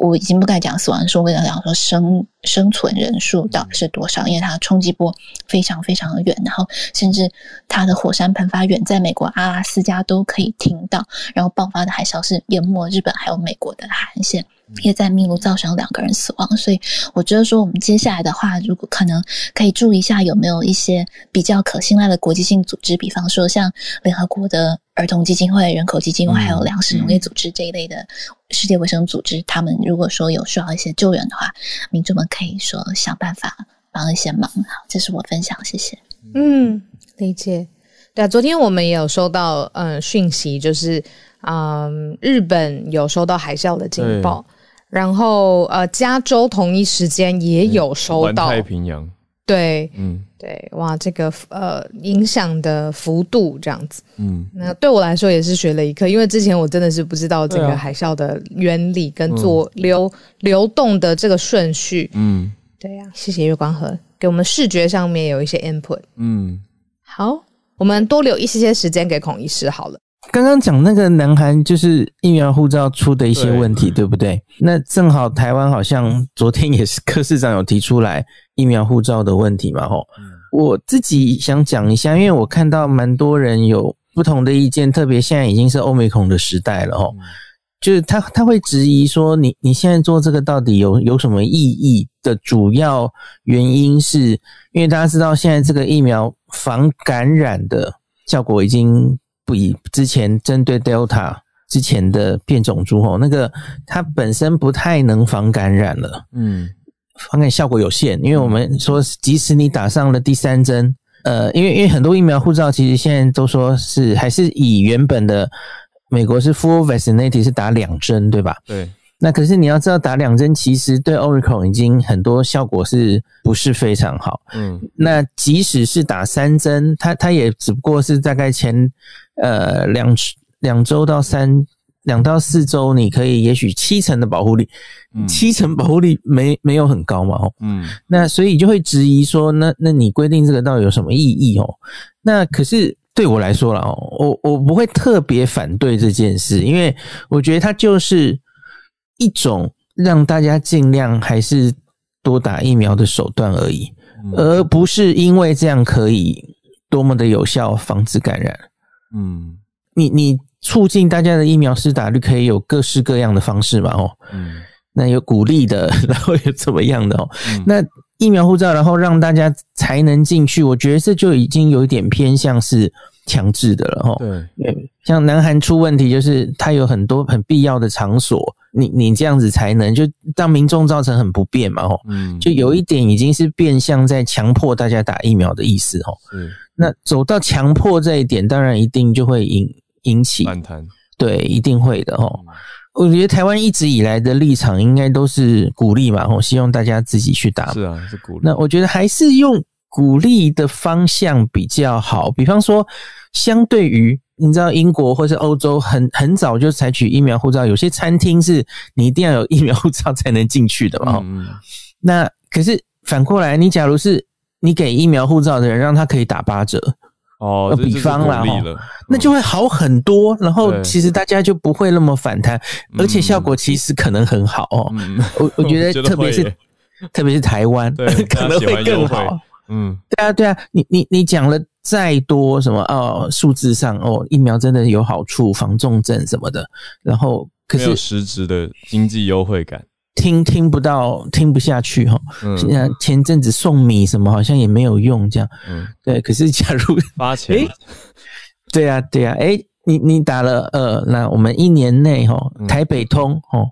S5: 我已经不敢讲死亡数，我敢讲说生生存人数到底是多少，因为它冲击波非常非常的远，然后甚至它的火山喷发远在美国阿拉斯加都可以听到，然后爆发的海啸是淹没日本还有美国的海岸线。也在秘鲁造成两个人死亡，所以我觉得说，我们接下来的话，如果可能，可以注意一下有没有一些比较可信赖的国际性组织，比方说像联合国的儿童基金会、人口基金会，还有粮食农业组织这一类的世界卫生组织，他们如果说有需要一些救援的话，民众们可以说想办法帮一些忙。好，这是我分享，谢谢。
S2: 嗯，理解。对啊，昨天我们也有收到嗯讯息，就是嗯日本有收到海啸的警报。然后，呃，加州同一时间也有收到
S1: 太平洋，
S2: 对，嗯，对，哇，这个呃影响的幅度这样子，嗯，那对我来说也是学了一课，因为之前我真的是不知道这个海啸的原理跟做流流动的这个顺序，嗯，对呀，谢谢月光河给我们视觉上面有一些 input，嗯，好，我们多留一些些时间给孔医师好了。
S6: 刚刚讲那个南韩就是疫苗护照出的一些问题，对不对？那正好台湾好像昨天也是柯市长有提出来疫苗护照的问题嘛，吼。我自己想讲一下，因为我看到蛮多人有不同的意见，特别现在已经是欧美孔的时代了，吼。就是他他会质疑说，你你现在做这个到底有有什么意义？的主要原因是因为大家知道现在这个疫苗防感染的效果已经。比之前针对 Delta 之前的变种株吼，那个它本身不太能防感染了，嗯，防感效果有限。因为我们说，即使你打上了第三针，呃，因为因为很多疫苗护照其实现在都说是还是以原本的美国是 full vaccination 是打两针，对吧？
S1: 对。
S6: 那可是你要知道，打两针其实对 Oracle 已经很多效果是不是非常好？嗯。那即使是打三针，它它也只不过是大概前。呃，两两周到三两到四周，你可以也许七成的保护力，七成保护力没没有很高嘛？哦，嗯，那所以就会质疑说，那那你规定这个到底有什么意义哦？那可是对我来说了哦，我我不会特别反对这件事，因为我觉得它就是一种让大家尽量还是多打疫苗的手段而已，而不是因为这样可以多么的有效防止感染。嗯，你你促进大家的疫苗施打率可以有各式各样的方式嘛？哦，嗯，那有鼓励的，然后有怎么样的哦？那疫苗护照，然后让大家才能进去，我觉得这就已经有一点偏向是强制的了，哈。对，像南韩出问题，就是它有很多很必要的场所，你你这样子才能就让民众造成很不便嘛？哦，嗯，就有一点已经是变相在强迫大家打疫苗的意思，哦。嗯。那走到强迫这一点，当然一定就会引引起
S1: 反弹，
S6: 对，一定会的哦。我觉得台湾一直以来的立场应该都是鼓励嘛，哦，希望大家自己去打。
S1: 是啊，是鼓励。
S6: 那我觉得还是用鼓励的方向比较好。比方说，相对于你知道英国或是欧洲，很很早就采取疫苗护照，有些餐厅是你一定要有疫苗护照才能进去的嘛。嗯。那可是反过来，你假如是。你给疫苗护照的人，让他可以打八折
S1: 哦。
S6: 比方啦，那就会好很多。然后其实大家就不会那么反弹，而且效果其实可能很好哦。我 我觉得特别是特别是台湾可能会更好。嗯，对啊对啊，你你你讲了再多什么哦，数字上哦，疫苗真的有好处，防重症什么的，然后可是
S1: 实质的经济优惠感，
S6: 听听不到，听不下去哈。嗯，前阵子送米什么好像也没有用，这样。嗯，对。可是假如
S1: 发钱，
S6: 对啊，对啊，哎，你你打了呃，那我们一年内哈，台北通哦，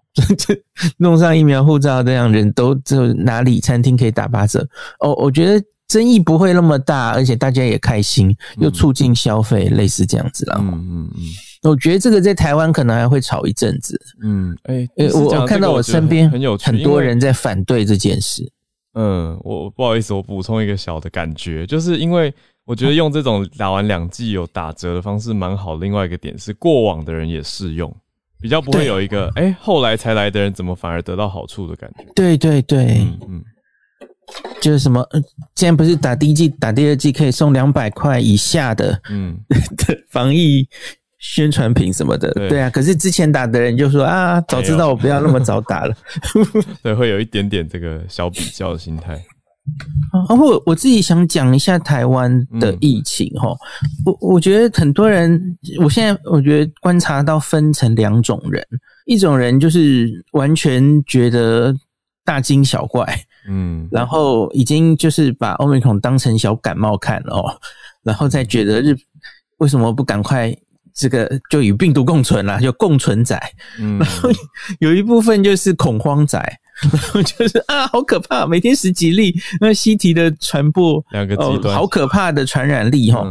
S6: 弄上疫苗护照这样人都就哪里餐厅可以打八折哦，我觉得。争议不会那么大，而且大家也开心，又促进消费，类似这样子啦。嗯嗯嗯，我觉得这个在台湾可能还会吵一阵子。
S1: 嗯，哎，
S6: 我看到我身边
S1: 很有
S6: 很多人在反对这件事。
S1: 嗯，我不好意思，我补充一个小的感觉，就是因为我觉得用这种打完两季有打折的方式蛮好。另外一个点是，过往的人也适用，比较不会有一个哎后来才来的人怎么反而得到好处的感觉。
S6: 对对对，嗯。就是什么，现在不是打第一季、打第二季可以送两百块以下的，嗯，的防疫宣传品什么的，对啊。可是之前打的人就说啊，早知道我不要那么早打了。
S1: 对，会有一点点这个小比较的心态。
S6: 啊，我我自己想讲一下台湾的疫情哈。我我觉得很多人，我现在我觉得观察到分成两种人，一种人就是完全觉得大惊小怪。嗯，然后已经就是把欧美孔当成小感冒看了哦，然后再觉得日为什么不赶快这个就与病毒共存了，就共存仔。嗯，然后有一部分就是恐慌仔，然后就是啊，好可怕，每天十几例，那西提的传播
S1: 两个极端，
S6: 好可怕的传染力哈。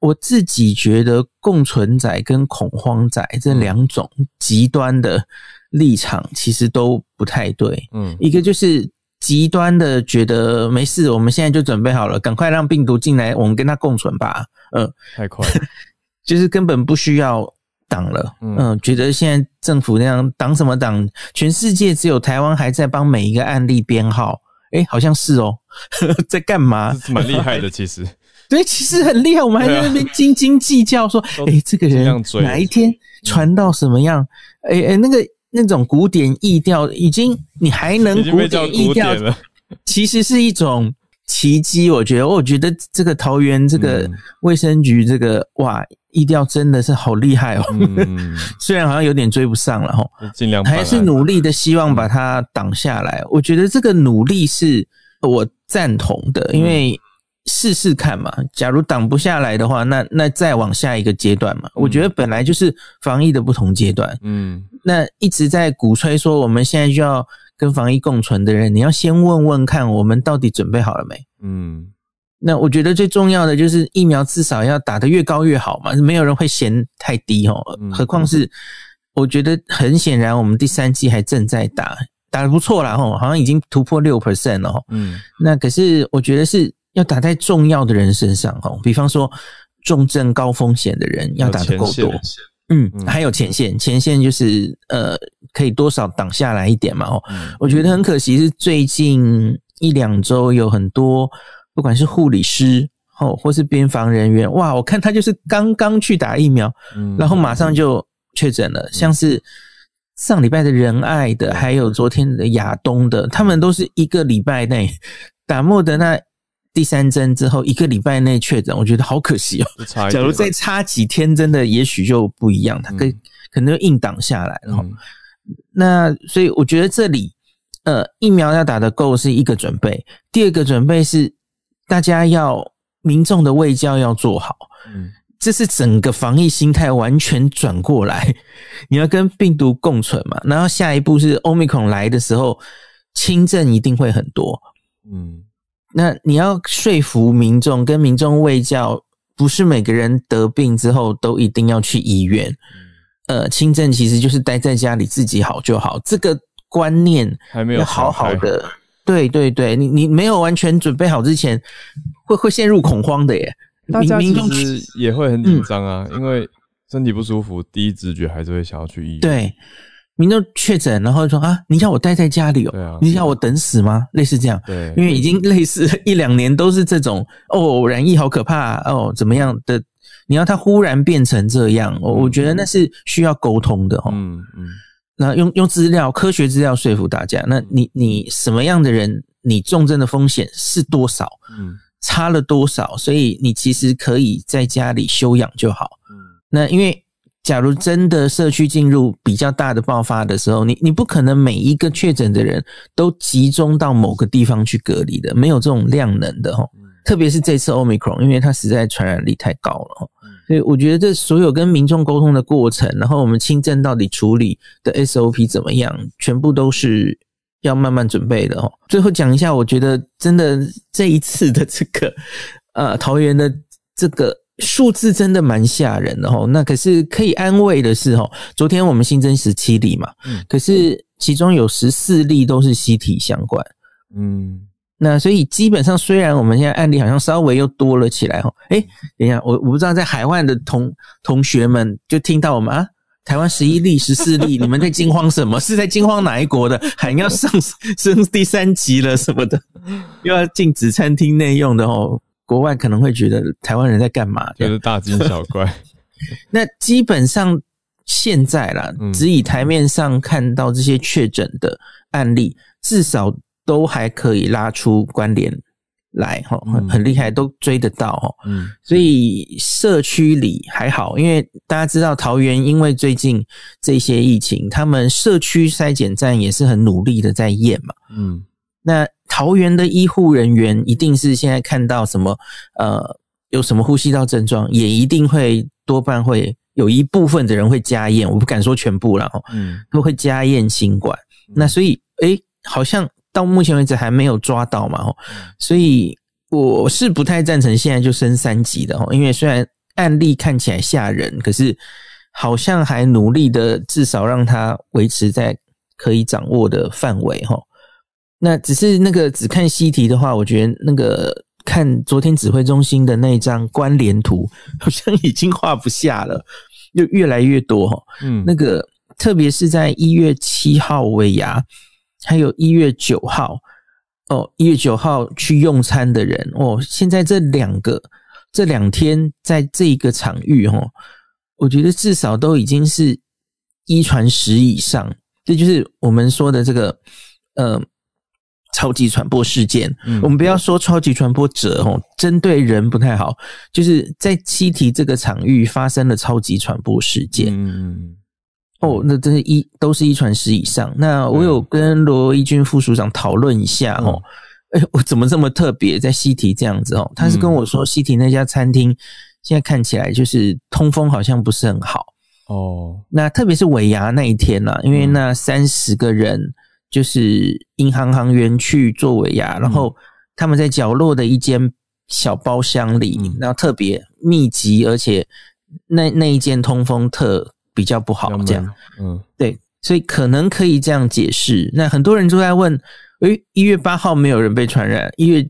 S6: 我自己觉得共存仔跟恐慌仔这两种极端的立场其实都不太对。嗯，一个就是。极端的觉得没事，我们现在就准备好了，赶快让病毒进来，我们跟它共存吧。
S1: 嗯，太快了，
S6: 就是根本不需要挡了。嗯，觉得现在政府那样挡什么挡？全世界只有台湾还在帮每一个案例编号。哎，好像是哦，在干嘛？
S1: 蛮厉害的，其实。
S6: 对，其实很厉害。我们还在那边斤斤计较，说，哎，这个人哪一天传到什么样？哎哎，那个。那种古典意调已经，你还能古典意调，其实是一种奇迹。我觉得，我觉得这个桃园这个卫生局这个哇，意调真的是好厉害哦。虽然好像有点追不上了哈，
S1: 尽量
S6: 还是努力的，希望把它挡下来。我觉得这个努力是我赞同的，因为。试试看嘛，假如挡不下来的话，那那再往下一个阶段嘛。我觉得本来就是防疫的不同阶段，嗯，那一直在鼓吹说我们现在就要跟防疫共存的人，你要先问问看我们到底准备好了没？嗯，那我觉得最重要的就是疫苗至少要打得越高越好嘛，没有人会嫌太低哦。何况是我觉得很显然，我们第三季还正在打，打得不错啦吼，好像已经突破六 percent 了吼。嗯，那可是我觉得是。要打在重要的人身上哈，比方说重症高风险的人要打得够多，嗯，还有前线，前线就是呃可以多少挡下来一点嘛哦。我觉得很可惜是最近一两周有很多不管是护理师哦或是边防人员，哇，我看他就是刚刚去打疫苗，然后马上就确诊了，像是上礼拜的仁爱的，还有昨天的亚东的，他们都是一个礼拜内打莫德纳。第三针之后一个礼拜内确诊，我觉得好可惜哦。假如再差几天，真的也许就不一样，它可可能硬挡下来了。那所以我觉得这里，呃，疫苗要打得够是一个准备，第二个准备是大家要民众的卫教要做好。嗯，这是整个防疫心态完全转过来，你要跟病毒共存嘛。然后下一步是欧米孔来的时候，轻症一定会很多。嗯。那你要说服民众，跟民众卫教，不是每个人得病之后都一定要去医院。呃，轻症其实就是待在家里自己好就好，这个观念
S1: 还没有
S6: 好好的。对对对，你你没有完全准备好之前，会会陷入恐慌的耶。
S1: 大家其实也会很紧张啊，因为身体不舒服，第一直觉还是会想要去医院。
S6: 对。民众确诊，然后说啊，你要我待在家里哦，你要我等死吗？类似这样，
S1: 对，
S6: 因为已经类似一两年都是这种哦，染疫好可怕哦，怎么样的？你要他忽然变成这样，我我觉得那是需要沟通的哈。嗯嗯，那用用资料、科学资料说服大家。那你你什么样的人，你重症的风险是多少？嗯，差了多少，所以你其实可以在家里休养就好。嗯，那因为假如真的社区进入比较大的爆发的时候，你你不可能每一个确诊的人都集中到某个地方去隔离的，没有这种量能的哈。特别是这次 Omicron，因为它实在传染力太高了，所以我觉得这所有跟民众沟通的过程，然后我们轻症到底处理的 SOP 怎么样，全部都是。要慢慢准备的哦。最后讲一下，我觉得真的这一次的这个呃桃园的这个数字真的蛮吓人的哦。那可是可以安慰的是哦，昨天我们新增十七例嘛，嗯，可是其中有十四例都是西体相关，嗯，那所以基本上虽然我们现在案例好像稍微又多了起来哈，哎，等一下，我我不知道在海外的同同学们就听到我们啊。台湾十一例、十四例，你们在惊慌什么？是在惊慌哪一国的？还要上 升第三级了什么的？又要禁止餐厅内用的哦。国外可能会觉得台湾人在干嘛？
S1: 就是大惊小怪。
S6: 那基本上现在啦，只以台面上看到这些确诊的案例，至少都还可以拉出关联。来哈，很很厉害，都追得到哈。嗯，所以社区里还好，因为大家知道桃园，因为最近这些疫情，他们社区筛检站也是很努力的在验嘛。嗯，那桃园的医护人员一定是现在看到什么呃有什么呼吸道症状，也一定会多半会有一部分的人会加验，我不敢说全部了哈。嗯，都会加验新冠。那所以诶，好像。到目前为止还没有抓到嘛，所以我是不太赞成现在就升三级的因为虽然案例看起来吓人，可是好像还努力的至少让它维持在可以掌握的范围哈。那只是那个只看西题的话，我觉得那个看昨天指挥中心的那一张关联图，好像已经画不下了，又越来越多哈。嗯，那个特别是在一月七号尾牙。还有一月九号哦，一月九号去用餐的人哦，现在这两个这两天在这个场域哦，我觉得至少都已经是一传十以上，这就是我们说的这个呃超级传播事件。我们不要说超级传播者哦，针对人不太好，就是在七体这个场域发生了超级传播事件。嗯。哦，那这是一都是一传十以上。那我有跟罗一军副署长讨论一下哦，哎，我怎么这么特别在西提这样子哦？他是跟我说西提那家餐厅现在看起来就是通风好像不是很好哦。那特别是尾牙那一天呢，因为那三十个人就是银行行员去做尾牙，然后他们在角落的一间小包厢里，然后特别密集，而且那那一间通风特。比较不好，这样，嗯，对，所以可能可以这样解释。那很多人都在问，诶，一月八号没有人被传染，一月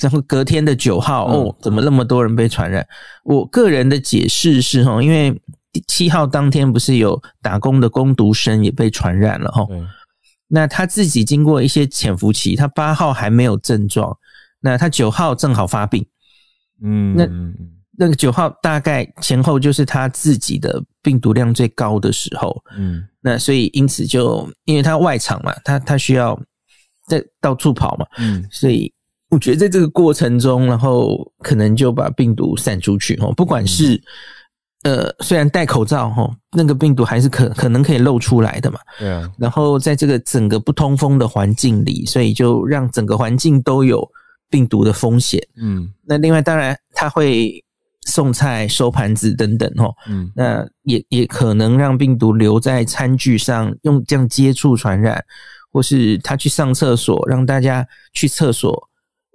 S6: 然后隔天的九号，哦，怎么那么多人被传染？我个人的解释是，哈，因为七号当天不是有打工的工读生也被传染了，哈，那他自己经过一些潜伏期，他八号还没有症状，那他九号正好发病，嗯，那。那个九号大概前后就是他自己的病毒量最高的时候，嗯，那所以因此就因为他外场嘛，他他需要在到处跑嘛，嗯，所以我觉得在这个过程中，然后可能就把病毒散出去哦，不管是呃，虽然戴口罩哈，那个病毒还是可可能可以露出来的嘛，
S1: 对啊，
S6: 然后在这个整个不通风的环境里，所以就让整个环境都有病毒的风险，嗯，那另外当然他会。送菜、收盘子等等，哦，嗯，那也也可能让病毒留在餐具上，用这样接触传染，或是他去上厕所，让大家去厕所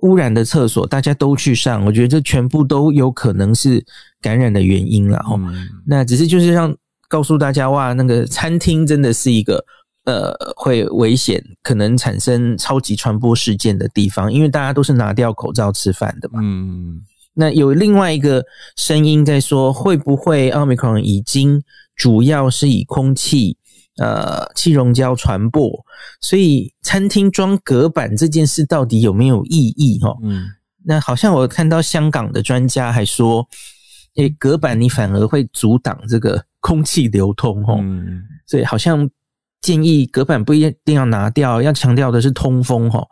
S6: 污染的厕所，大家都去上，我觉得这全部都有可能是感染的原因了，哦，那只是就是让告诉大家，哇，那个餐厅真的是一个呃会危险，可能产生超级传播事件的地方，因为大家都是拿掉口罩吃饭的嘛，嗯。那有另外一个声音在说，会不会奥密克戎已经主要是以空气呃气溶胶传播？所以餐厅装隔板这件事到底有没有意义？哈，嗯，那好像我看到香港的专家还说，诶，隔板你反而会阻挡这个空气流通，哈，嗯，所以好像建议隔板不一定要拿掉，要强调的是通风，哈。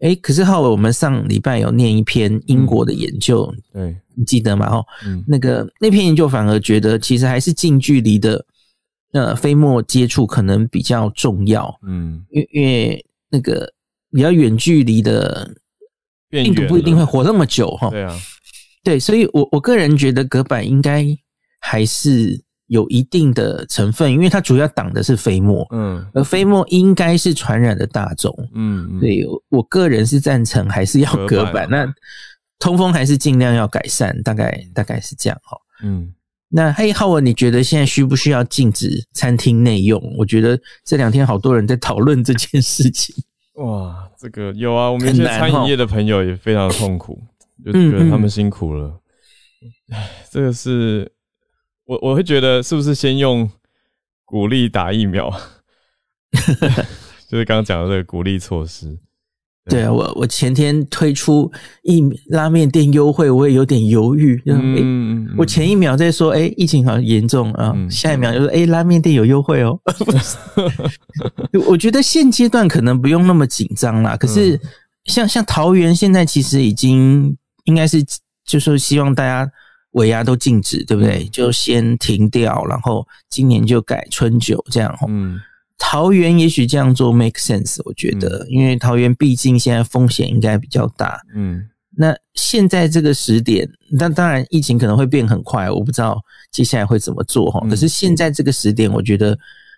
S6: 哎，可是浩伟，我们上礼拜有念一篇英国的研究，
S1: 对，
S6: 你记得吗？哦，
S1: 嗯
S6: 那个那篇研究反而觉得，其实还是近距离的呃飞沫接触可能比较重要，
S1: 嗯，
S6: 因因为那个比较远距离的病毒不一定
S1: 了
S6: 会活那么久哈。
S1: 对啊，
S6: 对，所以我我个人觉得隔板应该还是有一定的成分，因为它主要挡的是飞沫，
S1: 嗯。
S6: 而飞沫应该是传染的大众。
S1: 嗯，嗯。
S6: 所以我我个人是赞成还是要隔板，
S1: 隔板
S6: 那通风还是尽量要改善，大概大概是这样哈。
S1: 嗯，
S6: 那嘿，浩文，你觉得现在需不需要禁止餐厅内用？我觉得这两天好多人在讨论这件事情。
S1: 哇，这个有啊，我们一些餐饮业的朋友也非常的痛苦，就
S6: 嗯
S1: 觉得他们
S6: 嗯
S1: 辛苦了。唉，这个是我我会觉得是不是先用鼓励打疫苗，就是刚刚讲的这个鼓励措施。
S6: 对啊，我我前天推出一拉面店优惠，我也有点犹豫。嗯，我前一秒在说，哎、疫情好像严重啊，
S1: 嗯
S6: 下一秒就说，哎、拉面店有优惠哦。我觉得现阶段可能不用那么紧张啦。可是
S1: 嗯
S6: 像像桃园现在其实已经应该是，就是希望大家尾牙都禁止，对不对？
S1: 嗯
S6: 就先停掉，然后今年就改春酒这样哦。
S1: 嗯
S6: 桃园也许这样做 make sense，我觉得，因为桃园毕竟现在风险应该比较大。
S1: 嗯
S6: 那现在这个时点，那当然疫情可能会变很快，我不知道接下来会怎么做哈。
S1: 嗯
S6: 可是现在这个时点，我觉得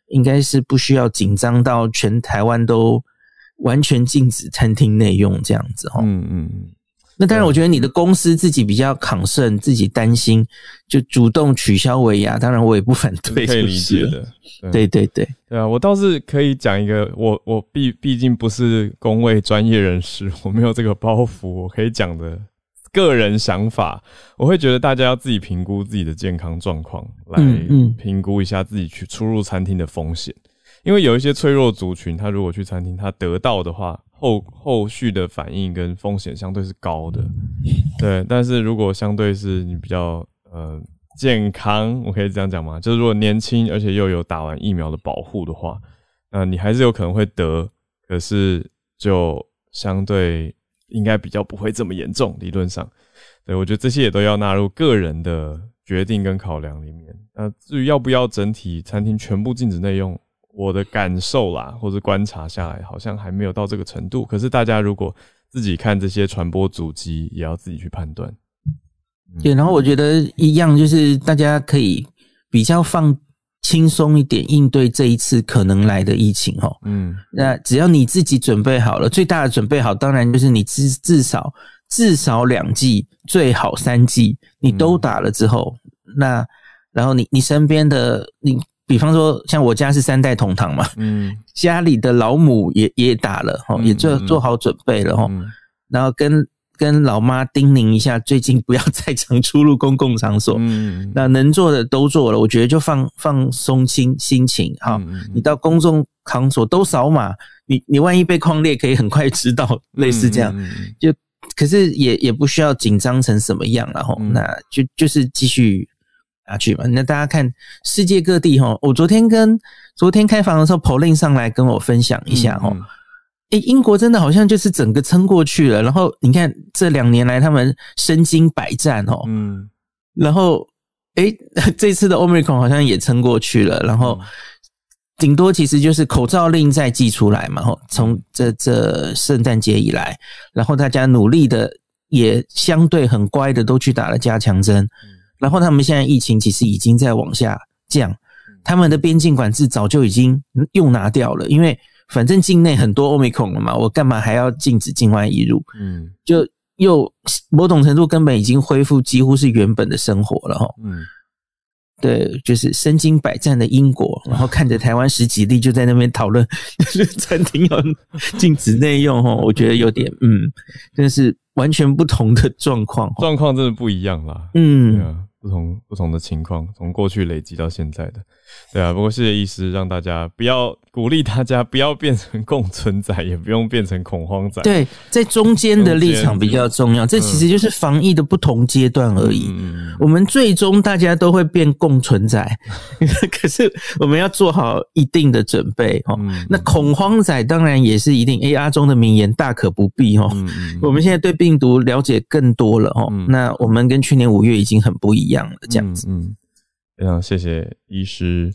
S6: 应该是不需要紧张到全台湾都完全禁止餐厅内用这样子哈。
S1: 嗯嗯嗯，
S6: 那当然，我觉得你的公司自己比较抗胜，自己担心，就主动取消尾牙，当然我也不反对，
S1: 可以理。解的。
S6: 对。对对，
S1: 对。啊，我倒是可以讲一个，我我毕毕竟不是工位专业人士，我没有这个包袱，我可以讲的个人想法，我会觉得大家要自己评估自己的健康状况，来评估一下自己去出入餐厅的风险，因为有一些脆弱族群，他如果去餐厅，他得到的话，后后续的反应跟风险相对是高的，对，但是如果相对是你比较呃。健康，我可以这样讲吗？就是如果年轻，而且又有打完疫苗的保护的话，那你还是有可能会得，可是就相对应该比较不会这么严重。理论上，对我觉得这些也都要纳入个人的决定跟考量里面。那至于要不要整体餐厅全部禁止内用，我的感受啦，或者观察下来，好像还没有到这个程度。可是大家如果自己看这些传播足迹，也要自己去判断。
S6: 对，然后我觉得一样，就是大家可以比较放轻松一点应对这一次可能来的疫情哦。
S1: 嗯
S6: 那只要你自己准备好了，最大的准备好，当然就是你至至少至少两剂，最好三剂，你都打了之后，那然后你你身边的你，比方说像我家是三代同堂嘛，
S1: 嗯
S6: 家里的老母也也打了哈，
S1: 嗯
S6: 也做
S1: 嗯
S6: 做好准备了哈，
S1: 嗯
S6: 然后跟跟老妈叮咛一下，最近不要再常出入公共场所。
S1: 嗯
S6: 那能做的都做了，我觉得就放放松心心情哈。你到公众场所都扫码，你你万一被框列，可以很快知道，类似这样。就可是也也不需要紧张成什么样了哈。
S1: 嗯
S6: 那就就是继续下去嘛。那大家看世界各地哈，我昨天跟昨天开房的时候，Pauline 上来跟我分享一下哈。
S1: 嗯
S6: 诶，英国真的好像就是整个撑过去了。然后你看这两年来，他们身经百战哦。
S1: 嗯
S6: 然后，诶，这次的 Omicron 好像也撑过去了。然后，顶多其实就是口罩令再寄出来嘛。吼，从这这圣诞节以来，然后大家努力的也相对很乖的都去打了加强针。然后他们现在疫情其实已经在往下降，他们的边境管制早就已经又拿掉了，因为反正境内很多 Omicron 了嘛，我干嘛还要禁止境外移入？
S1: 嗯
S6: 就又某种程度根本已经恢复几乎是原本的生活了哈。
S1: 嗯
S6: 对，就是身经百战的英国，然后看着台湾十几例就在那边讨论，就是餐厅要禁止内用哈，我觉得有点嗯，真的是完全不同的状况，
S1: 状况真的不一样啦。嗯，啊，不同不同的情况，从过去累积到现在的。对啊，不过谢谢医师，让大家不要鼓励大家不要变成共存仔，也不用变成恐慌仔。
S6: 对，在中间的立场比较重要。这其实就是防疫的不同阶段而已。我们最终大家都会变共存仔，可是我们要做好一定的准备哦。那恐慌仔当然也是一定。A R 中的名言大可不必哦。我们现在对病毒了解更多了哦。那我们跟去年五月已经很不一样了，这样子。嗯，
S1: 非常谢谢医师。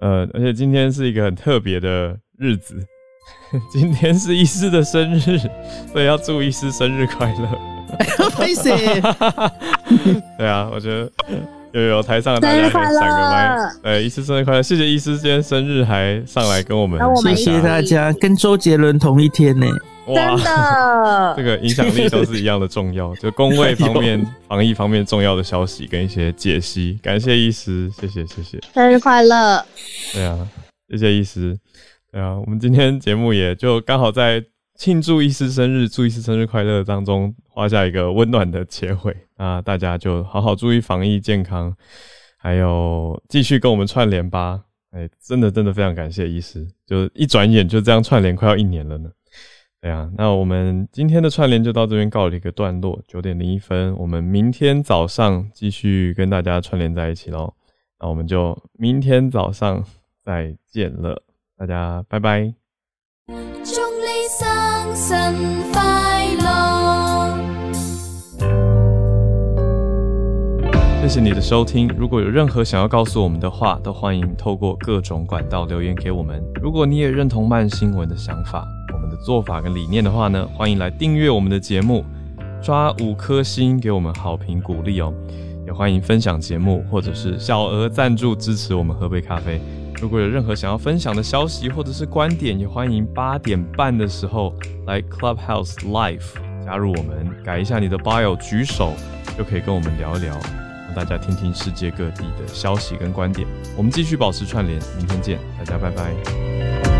S1: 呃，而且今天是一个很特别的日子，今天是医师的生日，所以要祝医师生日快乐。
S6: 谢谢。
S1: 对啊，我觉得有有台上的大家闪个麦，呃，医师生日快乐！谢谢医师今天生日还上来跟我们，
S6: 谢谢大家，跟周杰伦同一天呢。
S2: 真的，
S1: 这个影响力都是一样的重要。就工位方面、防疫方面重要的消息跟一些解析，感谢医师，谢谢谢谢，
S2: 生日快乐！
S1: 对啊，谢谢医师。对啊，我们今天节目也就刚好在庆祝医师生日、祝医师生日快乐当中画下一个温暖的结尾。那大家就好好注意防疫健康，还有继续跟我们串联吧。哎，真的真的非常感谢医师，就一转眼就这样串联快要一年了呢。对啊，那我们今天的串联就到这边告了一个段落。九点零一分，我们明天早上继续跟大家串联在一起喽。那我们就明天早上再见了，大家拜拜。祝你生日快乐！谢谢你的收听。如果有任何想要告诉我们的话，都欢迎透过各种管道留言给我们。如果你也认同慢新闻的想法，做法跟理念的话呢，欢迎来订阅我们的节目，刷五颗星给我们好评鼓励哦。也欢迎分享节目，或者是小额赞助支持我们喝杯咖啡。如果有任何想要分享的消息或者是观点，也欢迎八点半的时候来 Clubhouse Live 加入我们，改一下你的 bio，举手就可以跟我们聊一聊，让大家听听世界各地的消息跟观点。我们继续保持串联，明天见，大家拜拜。